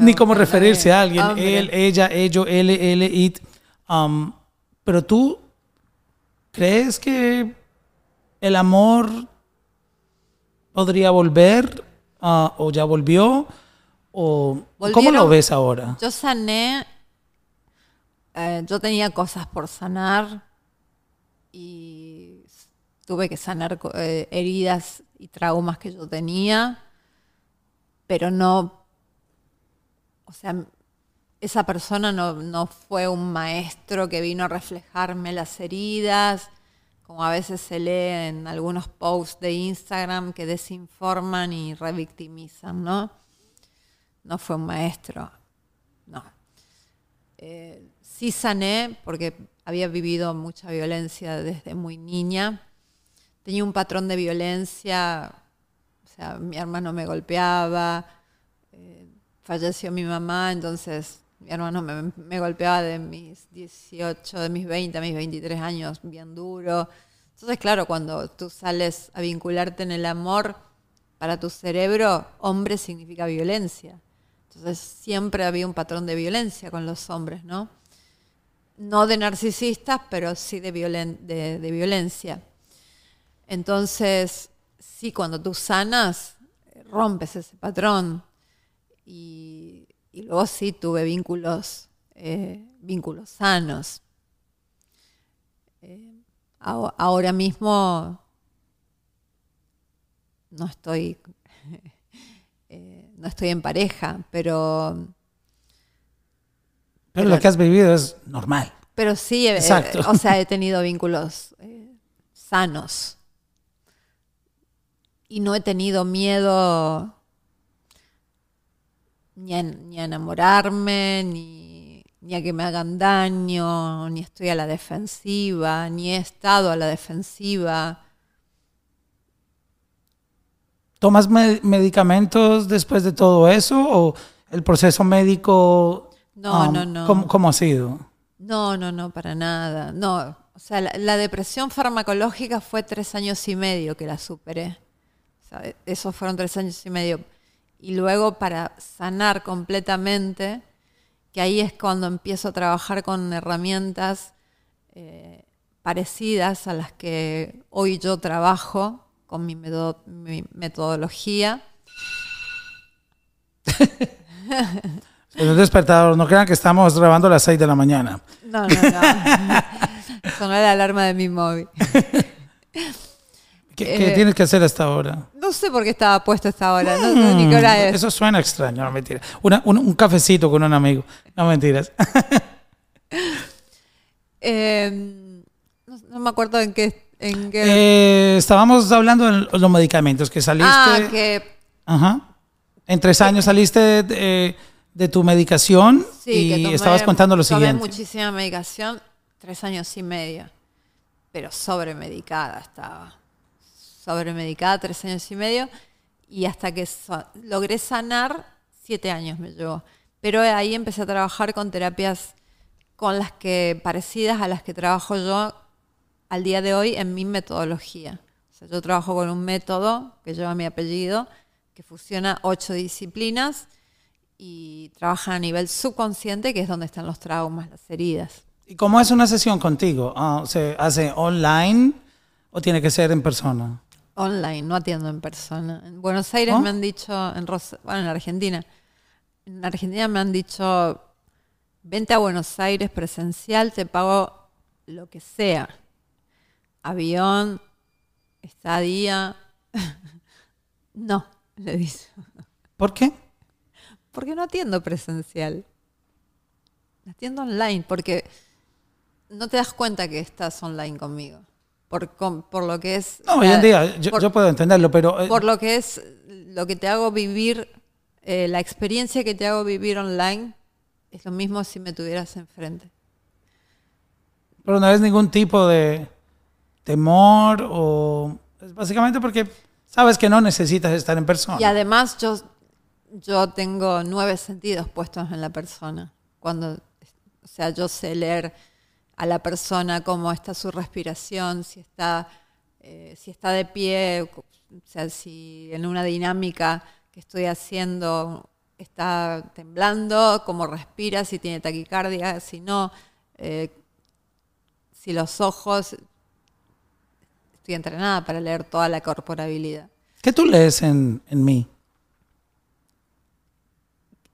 S1: ni cómo referirse a alguien, él, ella, ello, él, él, it. Um, pero tú crees que el amor podría volver ah, o ya volvió o cómo lo ves ahora?
S2: Yo sané, eh, yo tenía cosas por sanar y tuve que sanar eh, heridas y traumas que yo tenía, pero no, o sea, esa persona no, no fue un maestro que vino a reflejarme las heridas, como a veces se lee en algunos posts de Instagram que desinforman y revictimizan, ¿no? No fue un maestro, no. Eh, sí sané porque había vivido mucha violencia desde muy niña. Tenía un patrón de violencia, o sea, mi hermano me golpeaba, eh, falleció mi mamá, entonces mi hermano me, golpeaba de mis 18, de mis 20 a mis 23 años, bien duro. Entonces, claro, cuando tú sales a vincularte en el amor, para tu cerebro, hombre significa violencia. Entonces, siempre había un patrón de violencia con los hombres, ¿no? No de narcisistas, pero sí de, violen- de violencia. Entonces, sí, cuando tú sanas, rompes ese patrón. Y, y luego sí tuve vínculos, eh, vínculos sanos. Eh, aho- ahora mismo no estoy, eh, no estoy en pareja, pero,
S1: Pero lo que has vivido es normal.
S2: pero sí, eh, o sea, he tenido vínculos eh, sanos. Y no he tenido miedo ni a, ni a enamorarme, ni, ni a que me hagan daño, ni estoy a la defensiva, ni he estado a la defensiva.
S1: ¿Tomas me- medicamentos después de todo eso o el proceso médico?
S2: No,
S1: um,
S2: no, no.
S1: ¿cómo, cómo ha sido?
S2: No, no, no, para nada. No, o sea, la, la depresión farmacológica fue tres años y medio que la superé. Sea, e- esos fueron tres años y medio. Y luego para sanar completamente, que ahí es cuando empiezo a trabajar con herramientas eh, parecidas a las que hoy yo trabajo con mi, mi metodología.
S1: Un despertador, no crean que estamos grabando a las 6 de la mañana.
S2: No, no, no. Sonó la alarma de mi móvil.
S1: ¿Qué, qué
S2: Eh,
S1: tienes que hacer hasta ahora?
S2: No sé por qué estaba puesto a esta hora, no sé ni qué hora es.
S1: Mm, Eso suena extraño, no mentira. Una- un, un cafecito con un amigo, no mentiras.
S2: Eh, no, no me acuerdo en qué. En qué
S1: Eh, estábamos hablando de los medicamentos que saliste.
S2: ah, que
S1: Ajá. En tres años saliste de, de tu medicación
S2: sí,
S1: y
S2: que tomé-
S1: estabas contando lo
S2: tomé
S1: siguiente.
S2: muchísima medicación, tres años y medio. Pero sobremedicada estaba. Sobremedicada, tres años y medio. Y hasta que so- logré sanar, siete años me llevó. Pero ahí empecé a trabajar con terapias con las que parecidas a las que trabajo yo al día de hoy en mi metodología. O sea, yo trabajo con un método que lleva mi apellido, que fusiona ocho disciplinas y trabaja a nivel subconsciente, que es donde están los traumas, las heridas.
S1: ¿Y cómo es una sesión contigo? Ah, ¿Se hace online o tiene que ser en persona?
S2: Online, no atiendo en persona. En Buenos Aires
S1: ¿Oh?
S2: me han dicho, en Ros- bueno, en Argentina, en Argentina me han dicho, vente a Buenos Aires presencial, te pago lo que sea. Avión, estadía. no, le dice.
S1: ¿Por qué?
S2: Porque no atiendo presencial. Atiendo online, porque no te das cuenta que estás online conmigo. Por, por lo que es.
S1: No, hoy en día yo,
S2: por-
S1: yo puedo entenderlo, pero... eh,
S2: por lo que es lo que te hago vivir, eh, la experiencia que te hago vivir online, es lo mismo si me tuvieras enfrente.
S1: Pero no es ningún tipo de temor o... Es básicamente porque sabes que no necesitas estar en persona.
S2: Y además yo, yo tengo nueve sentidos puestos en la persona. Cuando, o sea, yo sé leer a la persona cómo está su respiración, si está, eh, si está de pie, o sea, si en una dinámica que estoy haciendo está temblando, cómo respira, si tiene taquicardia, si no, eh, si los ojos, estoy entrenada para leer toda la corporabilidad.
S1: ¿Qué tú lees en, en mí?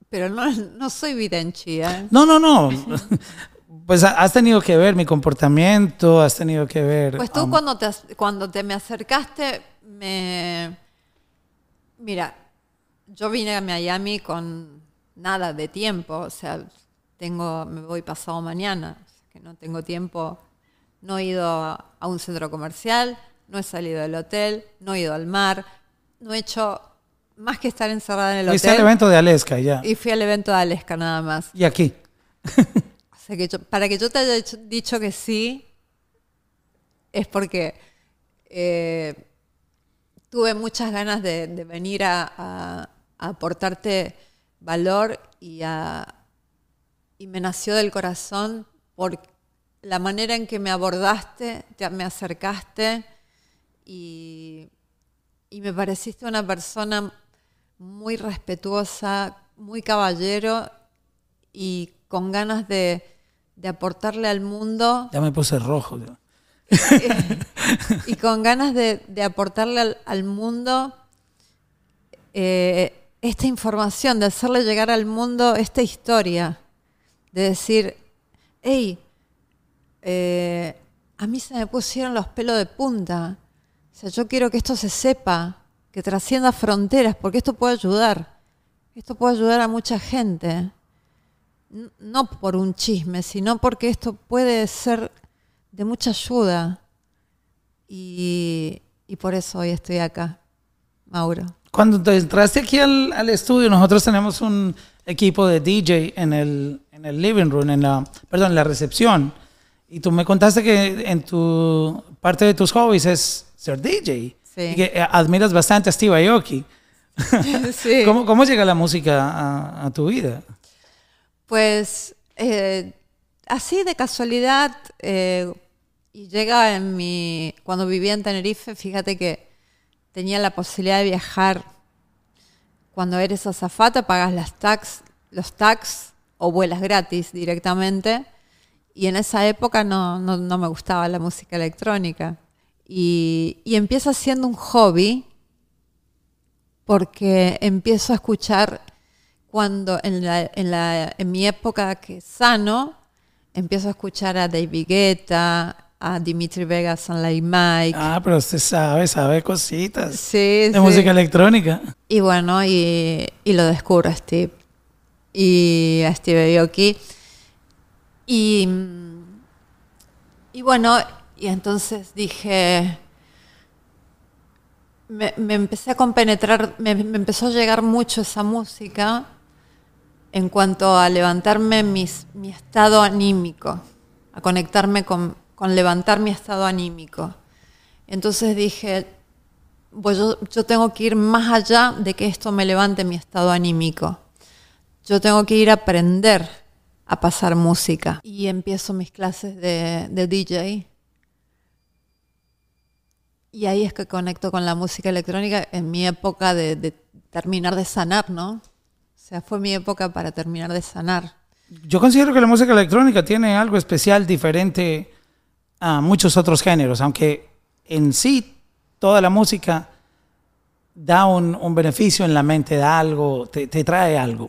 S2: Pero no, no soy videnchi, ¿eh?
S1: No, no, no. Pues ha- has tenido que ver mi comportamiento, has tenido que ver...
S2: Pues tú
S1: um,
S2: cuando, te, cuando te me acercaste, me... Mira, yo vine a Miami con nada de tiempo, o sea, tengo, me voy pasado mañana, o sea, que no tengo tiempo, no he ido a, un centro comercial, no he salido del hotel, no he ido al mar, no he hecho más que estar encerrada en el
S1: Fuiste al
S2: hotel
S1: evento de Aleska ya.
S2: y fui al evento de Aleska nada más.
S1: Y aquí.
S2: Sea, que para que yo te haya dicho, que sí, es porque eh, tuve muchas ganas de, venir a aportarte valor y, a, y me nació del corazón por la manera en que me abordaste, te- me acercaste y, y me pareciste una persona muy respetuosa, muy caballero y con ganas de, de aportarle al mundo.
S1: Ya me puse rojo.
S2: y con ganas de, de aportarle al, al mundo eh, esta información, de hacerle llegar al mundo esta historia, de decir, hey, eh, a mí se me pusieron los pelos de punta, o sea, yo quiero que esto se sepa, que trascienda fronteras, porque esto puede ayudar, esto puede ayudar a mucha gente, no por un chisme, sino porque esto puede ser de mucha ayuda. Y, y por eso hoy estoy acá. Mauro.
S1: Cuando te entraste aquí al, al estudio, nosotros tenemos un equipo de DJ en el, en el living room, en la, perdón, en la recepción. Y tú me contaste que en tu parte de tus hobbies es ser DJ.
S2: Sí.
S1: Y que eh, admiras bastante a Steve Aoki.
S2: Sí.
S1: ¿Cómo, ¿Cómo llega la música a, a tu vida?
S2: Pues eh, así de casualidad, eh, y llega en mi. Cuando vivía en Tenerife, fíjate que tenía la posibilidad de viajar. Cuando eres azafata, pagas las tax, los tax o vuelas gratis directamente. Y en esa época no, no- no me gustaba la música electrónica. Y, y empieza siendo un hobby porque empiezo a escuchar cuando en, la, en, la, en mi época que sano, empiezo a escuchar a David Guetta, a Dimitri Vegas, a Like Mike.
S1: Ah, pero usted sabe, sabe cositas
S2: sí,
S1: de
S2: sí.
S1: música electrónica.
S2: Y bueno, y, y lo descubro a Steve. Y a Steve Aoki. Y, y bueno, y entonces dije, me, me empecé a compenetrar, me, me empezó a llegar mucho esa música en cuanto a levantarme mi estado anímico, a conectarme con, levantar mi estado anímico. Entonces dije, pues yo, tengo que ir más allá de que esto me levante mi estado anímico. Yo tengo que ir a aprender a pasar música. Y empiezo mis clases de, de DJ. Y ahí es que conecto con la música electrónica en mi época de, de terminar de sanar, ¿no? O sea, fue mi época para terminar de sanar.
S1: Yo considero que la música electrónica tiene algo especial, diferente a muchos otros géneros, aunque en sí toda la música da un, un beneficio en la mente, da algo, te, te trae algo.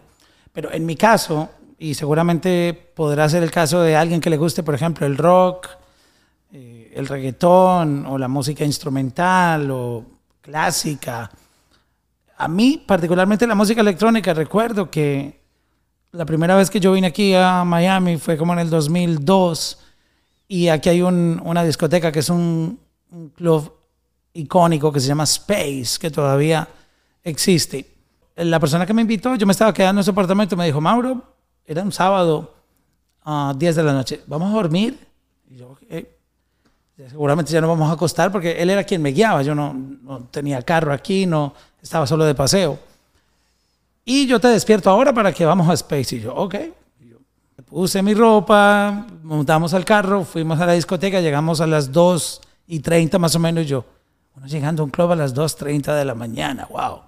S1: Pero en mi caso, y seguramente podrá ser el caso de alguien que le guste, por ejemplo, el rock, eh, el reggaetón o la música instrumental o clásica. A mí, particularmente la música electrónica, recuerdo que la primera vez que yo vine aquí a Miami fue como en el 2002 y aquí hay un- una discoteca que es un, club icónico que se llama Space, que todavía existe. La persona que me invitó, yo me estaba quedando en su apartamento, me dijo, Mauro, era un sábado a 10 de la noche, ¿vamos a dormir? Y yo. Seguramente ya no vamos a acostar porque él era quien me guiaba, yo no, no tenía carro aquí, no estaba solo de paseo. Y yo te despierto ahora para que vamos a Space. Y yo, ok. Puse mi ropa, montamos al carro, fuimos a la discoteca, llegamos a las 2 y 30 más o menos. Y yo, uno llegando a un club a las 2.30 de la mañana, wow.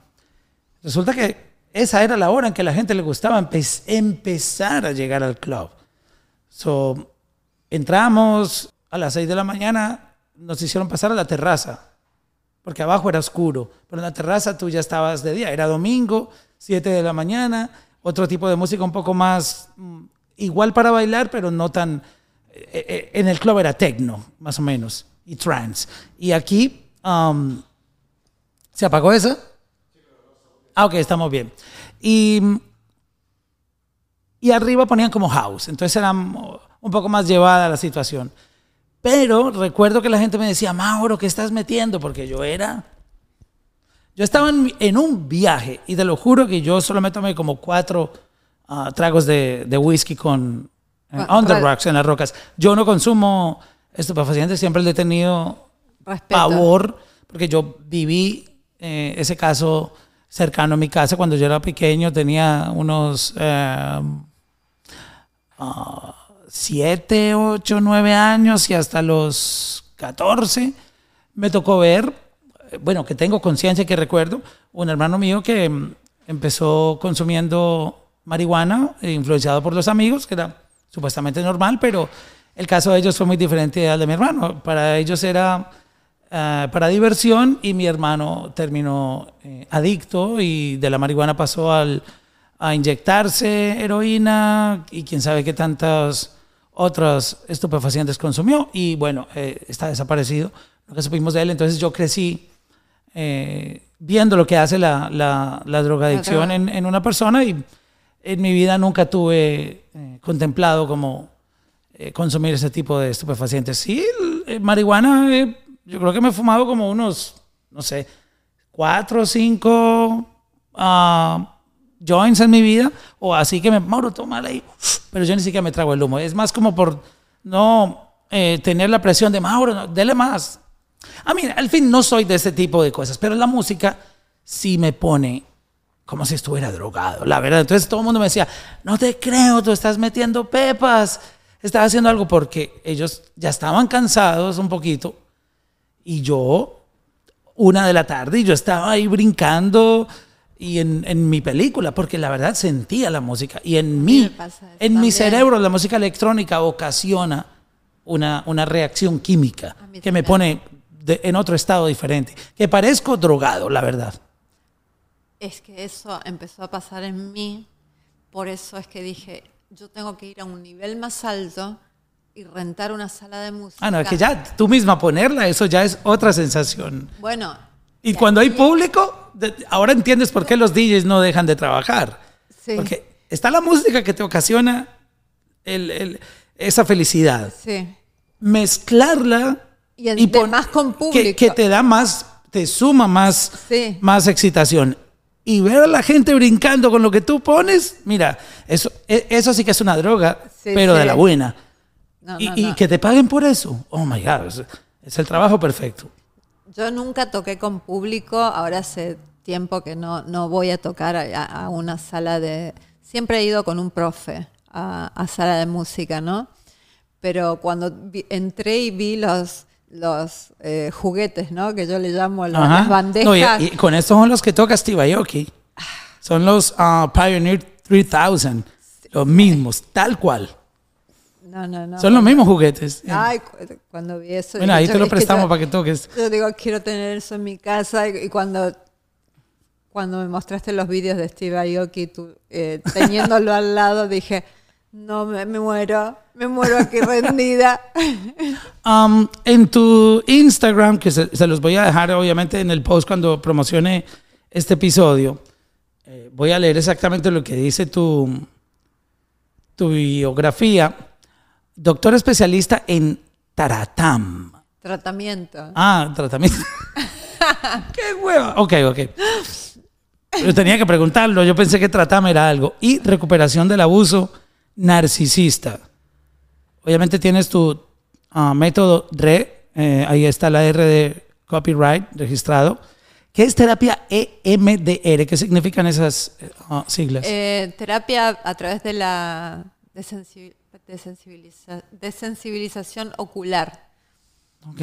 S1: Resulta que esa era la hora en que la gente le gustaba empe- empezar a llegar al club. So, entramos a las 6 de la mañana, nos hicieron pasar a la terraza porque abajo era oscuro, pero en la terraza tú ya estabas de día, era domingo, 7 de la mañana, otro tipo de música un poco más mm, igual para bailar, pero no tan eh, eh, en el club era techno, más o menos, y trance. Y aquí um, se apagó esa. Ah, ok, estamos bien. Y y arriba ponían como house, entonces era un poco más llevada la situación. Pero recuerdo que la gente me decía, Mauro, ¿qué estás metiendo? Porque yo era... Yo estaba en, un viaje y te lo juro que yo solamente tomé como cuatro ah, tragos de, whisky con... Eh,
S2: en,
S1: on the rocks, en las rocas. Yo no consumo estupefacientes, siempre le he tenido pavor, porque yo viví eh, ese caso cercano a mi casa cuando yo era pequeño, tenía unos... Eh, ah, 7, 8, 9 años y hasta los 14 me tocó ver, bueno, que tengo conciencia que recuerdo, un hermano mío que mm, empezó consumiendo marihuana, eh, influenciado por los amigos, que era supuestamente normal, pero el caso de ellos fue muy diferente al de mi hermano. Para ellos era eh, para diversión y mi hermano terminó eh, adicto y de la marihuana pasó al, a inyectarse heroína y quién sabe qué tantas otros estupefacientes consumió y bueno, eh, está desaparecido. Nunca supimos de él, entonces yo crecí eh, viendo lo que hace la, la, la drogadicción
S2: droga.
S1: en, en una persona y en mi vida nunca tuve eh, contemplado como consumir ese tipo de estupefacientes. Sí, marihuana, yo creo que me he fumado como unos, no sé, cuatro o cinco ah, joints en mi vida, o así que me, Mauro, toma ahí, pero yo ni siquiera me trago el humo. Es más como por no eh, tener la presión de, Mauro, no, dele más. A mí, al fin, no soy de ese tipo de cosas, pero la música sí me pone como si estuviera drogado, la verdad. Entonces todo el mundo me decía, no te creo, tú estás metiendo pepas, estás haciendo algo porque ellos ya estaban cansados un poquito y yo, una de la tarde, y yo estaba ahí brincando y en, en mi película, porque la verdad sentía la música y en
S2: mí pasa
S1: en mi
S2: también.
S1: cerebro la música electrónica ocasiona una, una reacción química que me pone de- en otro estado diferente, que parezco drogado, la verdad.
S2: Es que eso empezó a pasar en mí, por eso es que dije, yo tengo que ir a un nivel más alto y rentar una sala de música.
S1: Ah, no, es que ya tú misma ponerla, eso ya es otra sensación.
S2: Bueno.
S1: Y
S2: de
S1: cuando hay público, ahora entiendes por qué los DJs no dejan de trabajar.
S2: Sí.
S1: Porque está la música que te ocasiona el- el- esa felicidad.
S2: Sí.
S1: Mezclarla
S2: Y además con
S1: que,
S2: público.
S1: que te da más, te suma más,
S2: Sí.
S1: más excitación. Y ver a la gente brincando con lo que tú pones, mira, eso, e- eso sí que es una droga, pero de la buena.
S2: No,
S1: y,
S2: no,
S1: y que te paguen por eso. Oh my God, es, es el trabajo perfecto.
S2: Yo nunca toqué con público, ahora hace tiempo que no, no voy a tocar a, a una sala de... Siempre he ido con un profe a, a sala de música, ¿no? Pero cuando vi- entré y vi los, los eh, juguetes, ¿no? Que yo le llamo las,
S1: Ajá.
S2: las bandejas.
S1: No, y, y con estos son los que toca Steve Aoki. Son los ah, Pioneer 3000. Los mismos, tal cual.
S2: No, no, no.
S1: Son los mismos juguetes.
S2: Ay, cu- cuando vi eso...
S1: Bueno, ahí te lo prestamos
S2: yo-
S1: para que toques.
S2: Yo digo, quiero tener eso en mi casa. Y, y cuando, cuando me mostraste los vídeos de Steve Aoki, tú, eh, teniéndolo al lado, dije, no, me, me muero, me muero aquí rendida.
S1: Um, en tu Instagram, que se, se los voy a dejar obviamente en el post cuando promocione este episodio, eh, voy a leer exactamente lo que dice tu, tu biografía. Doctor especialista en Taratam.
S2: Tratamiento.
S1: Ah, tratamiento. ¡Qué hueva! Ok, ok. Yo tenía que preguntarlo. Yo pensé que Tratam era algo. Y recuperación del abuso narcisista. Obviamente tienes tu ah, método RE. eh, ahí está la R de copyright registrado. ¿Qué es terapia EMDR? ¿Qué significan esas eh, ah, siglas?
S2: Eh, terapia a través de la desensibil- desensibiliza- desensibilización ocular,
S1: Ok.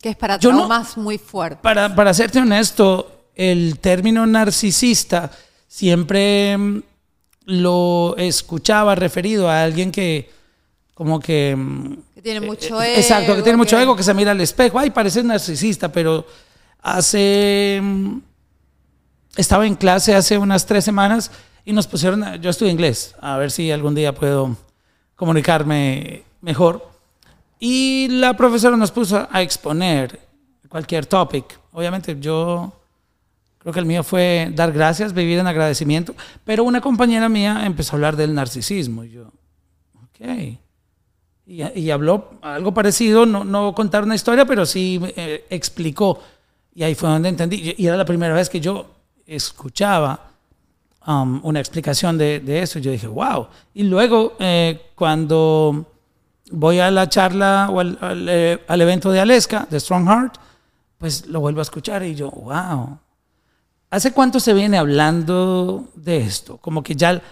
S2: que es para
S1: Yo no-
S2: muy fuertes.
S1: Para, para serte honesto, el término narcisista siempre mm, lo escuchaba referido a alguien que como que... mm,
S2: Que tiene mucho
S1: eh,
S2: ego.
S1: Exacto, que tiene mucho
S2: que-
S1: ego, que se mira al espejo. Ay, parece narcisista, pero hace... mm, Estaba en clase hace unas tres semanas y nos pusieron... a- Yo estudio inglés, a ver si algún día puedo comunicarme mejor. Y la profesora nos puso a exponer cualquier topic. Obviamente yo creo que el mío fue dar gracias, vivir en agradecimiento, pero una compañera mía empezó a hablar del narcisismo y yo, ok. Y, y habló algo parecido, no, no contar una historia, pero sí eh, explicó. Y ahí fue donde entendí. Y era la primera vez que yo escuchaba um, una explicación de, de eso. Yo dije, wow. Y luego, eh, cuando voy a la charla o al, eh, al evento de Aleska, de Strong Heart, pues lo vuelvo a escuchar y yo, wow. ¿Hace cuánto se viene hablando de esto? Como que ya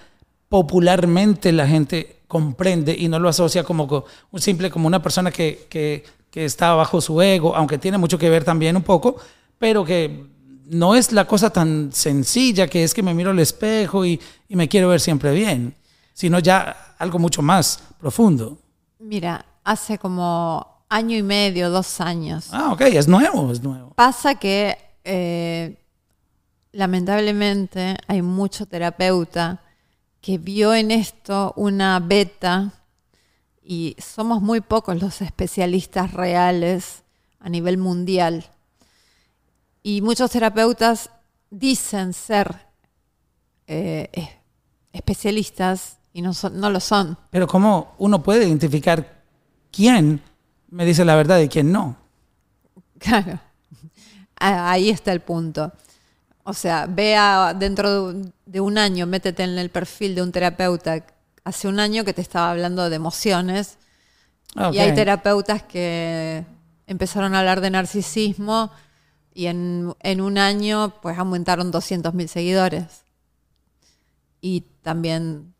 S1: popularmente la gente comprende y no lo asocia como co- un simple, como una persona que, que, que está bajo su ego, aunque tiene mucho que ver también un poco, pero que no es la cosa tan sencilla que es que me miro al espejo y, y me quiero ver siempre bien, sino ya algo mucho más profundo.
S2: Mira, hace como año y medio, dos años.
S1: Ah, ok, es nuevo, es nuevo.
S2: Pasa que eh, lamentablemente hay mucho terapeuta que vio en esto una beta y somos muy pocos los especialistas reales a nivel mundial. Y muchos terapeutas dicen ser eh, es- especialistas y no, son- no lo son.
S1: Pero ¿cómo uno puede identificar quién me dice la verdad y quién no?
S2: Claro. Ah, Ahí está el punto. O sea, vea dentro de un- año, métete en el perfil de un terapeuta hace un año que te estaba hablando de emociones
S1: Ok.
S2: y hay terapeutas que empezaron a hablar de narcisismo y en, en un año pues aumentaron 200 mil seguidores. Y también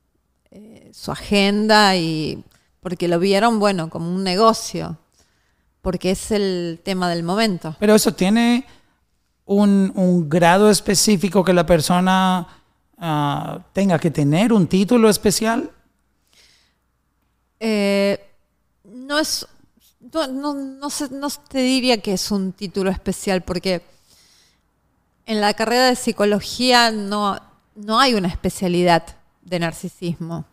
S2: eh, su agenda y porque lo vieron, bueno, como un negocio, porque es el tema del momento.
S1: Pero eso tiene un, un grado específico que la persona ah, tenga que tener, un título especial.
S2: Eh, no es. No, no, no sé- no te diría que es un título especial, porque en la carrera de psicología no, no hay una especialidad de narcisismo.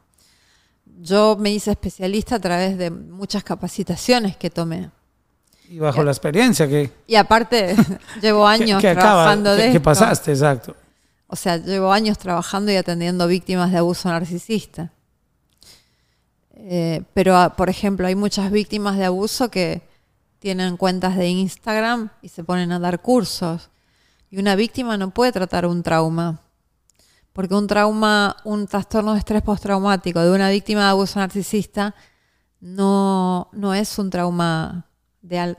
S2: Yo me hice especialista a través de muchas capacitaciones que tomé.
S1: Y bajo la experiencia que,
S2: Y aparte, llevo años
S1: que
S2: trabajando de
S1: que, que pasaste, exacto.
S2: O sea, llevo años trabajando y atendiendo víctimas de abuso narcisista. Eh, pero, ah, por ejemplo, hay muchas víctimas de abuso que tienen cuentas de Instagram y se ponen a dar cursos. Y una víctima no puede tratar un trauma. Porque un trauma, un trastorno de estrés postraumático de una víctima de abuso narcisista no, no es un trauma de,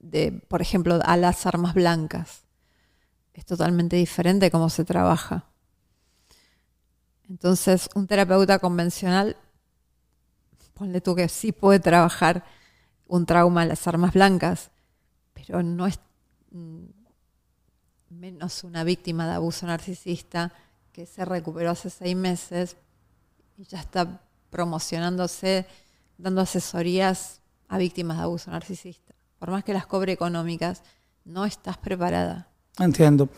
S2: de, por ejemplo, a las armas blancas es totalmente diferente cómo se trabaja. Entonces, un terapeuta convencional, ponle tú que sí puede trabajar un trauma en las armas blancas, pero no es mm, menos una víctima de abuso narcisista que se recuperó hace seis meses y ya está promocionándose, dando asesorías a víctimas de abuso narcisista. Por más que las cobre económicas, no estás preparada.
S1: Entiendo.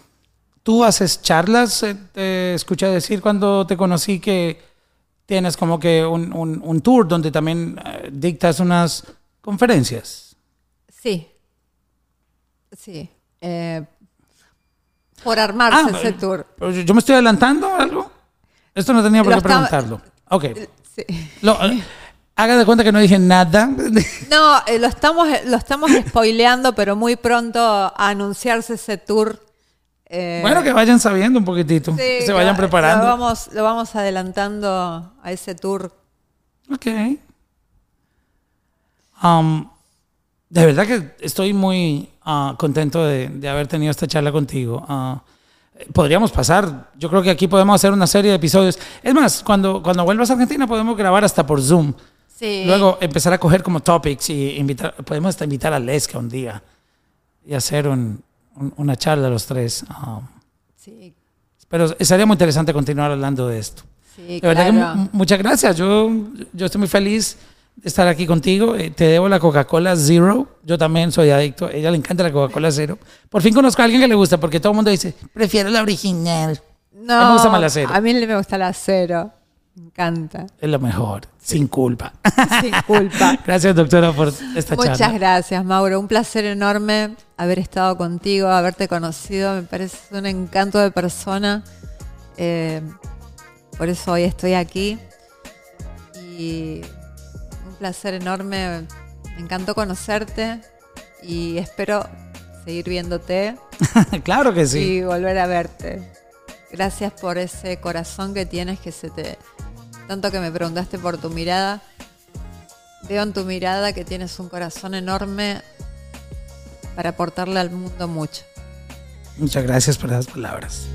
S1: ¿Tú haces charlas? Eh, Te escuché decir cuando te conocí que tienes como que un, un- un tour donde también eh, dictas unas conferencias.
S2: Sí. Sí. Eh, por armarse
S1: Ah,
S2: ese tour.
S1: yo- ¿Yo me estoy adelantando a algo? Esto no tenía por qué
S2: estaba-
S1: preguntarlo. Ok.
S2: Sí.
S1: Lo- eh, haga de cuenta que no dije nada.
S2: No, eh, lo estamos, lo estamos spoileando, pero muy pronto a anunciarse ese tour. Eh,
S1: bueno, que vayan sabiendo un poquitito.
S2: sí,
S1: que se vayan
S2: va-
S1: preparando.
S2: Lo vamos, lo vamos adelantando a ese tour.
S1: Ok. Um, de verdad que estoy muy ah, contento de, de haber tenido esta charla contigo. Ah, podríamos pasar, yo creo que aquí podemos hacer una serie de episodios. Es más, cuando, cuando vuelvas a Argentina podemos grabar hasta por Zoom.
S2: Sí.
S1: Luego empezar a coger como topics y invitar, podemos hasta invitar a Lesca un día y hacer un- un- una charla los tres. Ah,
S2: Sí,
S1: pero sería muy interesante continuar hablando de esto.
S2: sí,
S1: verdad que
S2: claro.
S1: mu- muchas gracias. Yo, yo estoy muy feliz de estar aquí contigo. Eh, te debo la Coca-Cola Zero. Yo también soy adicto. A ella le encanta la Coca-Cola Zero. Por fin conozco a alguien que le gusta porque todo el mundo dice, prefiero la original.
S2: No,
S1: A mí me gusta más la cero.
S2: A mí me gusta la cero. Me encanta.
S1: Es lo mejor, sin culpa.
S2: Sin culpa.
S1: gracias, doctora, por esta
S2: Muchas
S1: charla.
S2: gracias, Mauro. Un placer enorme haber estado contigo, haberte conocido. Me parece un encanto de persona. Eh, por eso hoy estoy aquí. Y un placer enorme. Me encantó conocerte y espero seguir viéndote
S1: claro que sí.
S2: y volver a verte. Gracias por ese corazón que tienes que se te tanto que me preguntaste por tu mirada. Veo en tu mirada que tienes un corazón enorme para aportarle al mundo mucho.
S1: Muchas gracias por las palabras.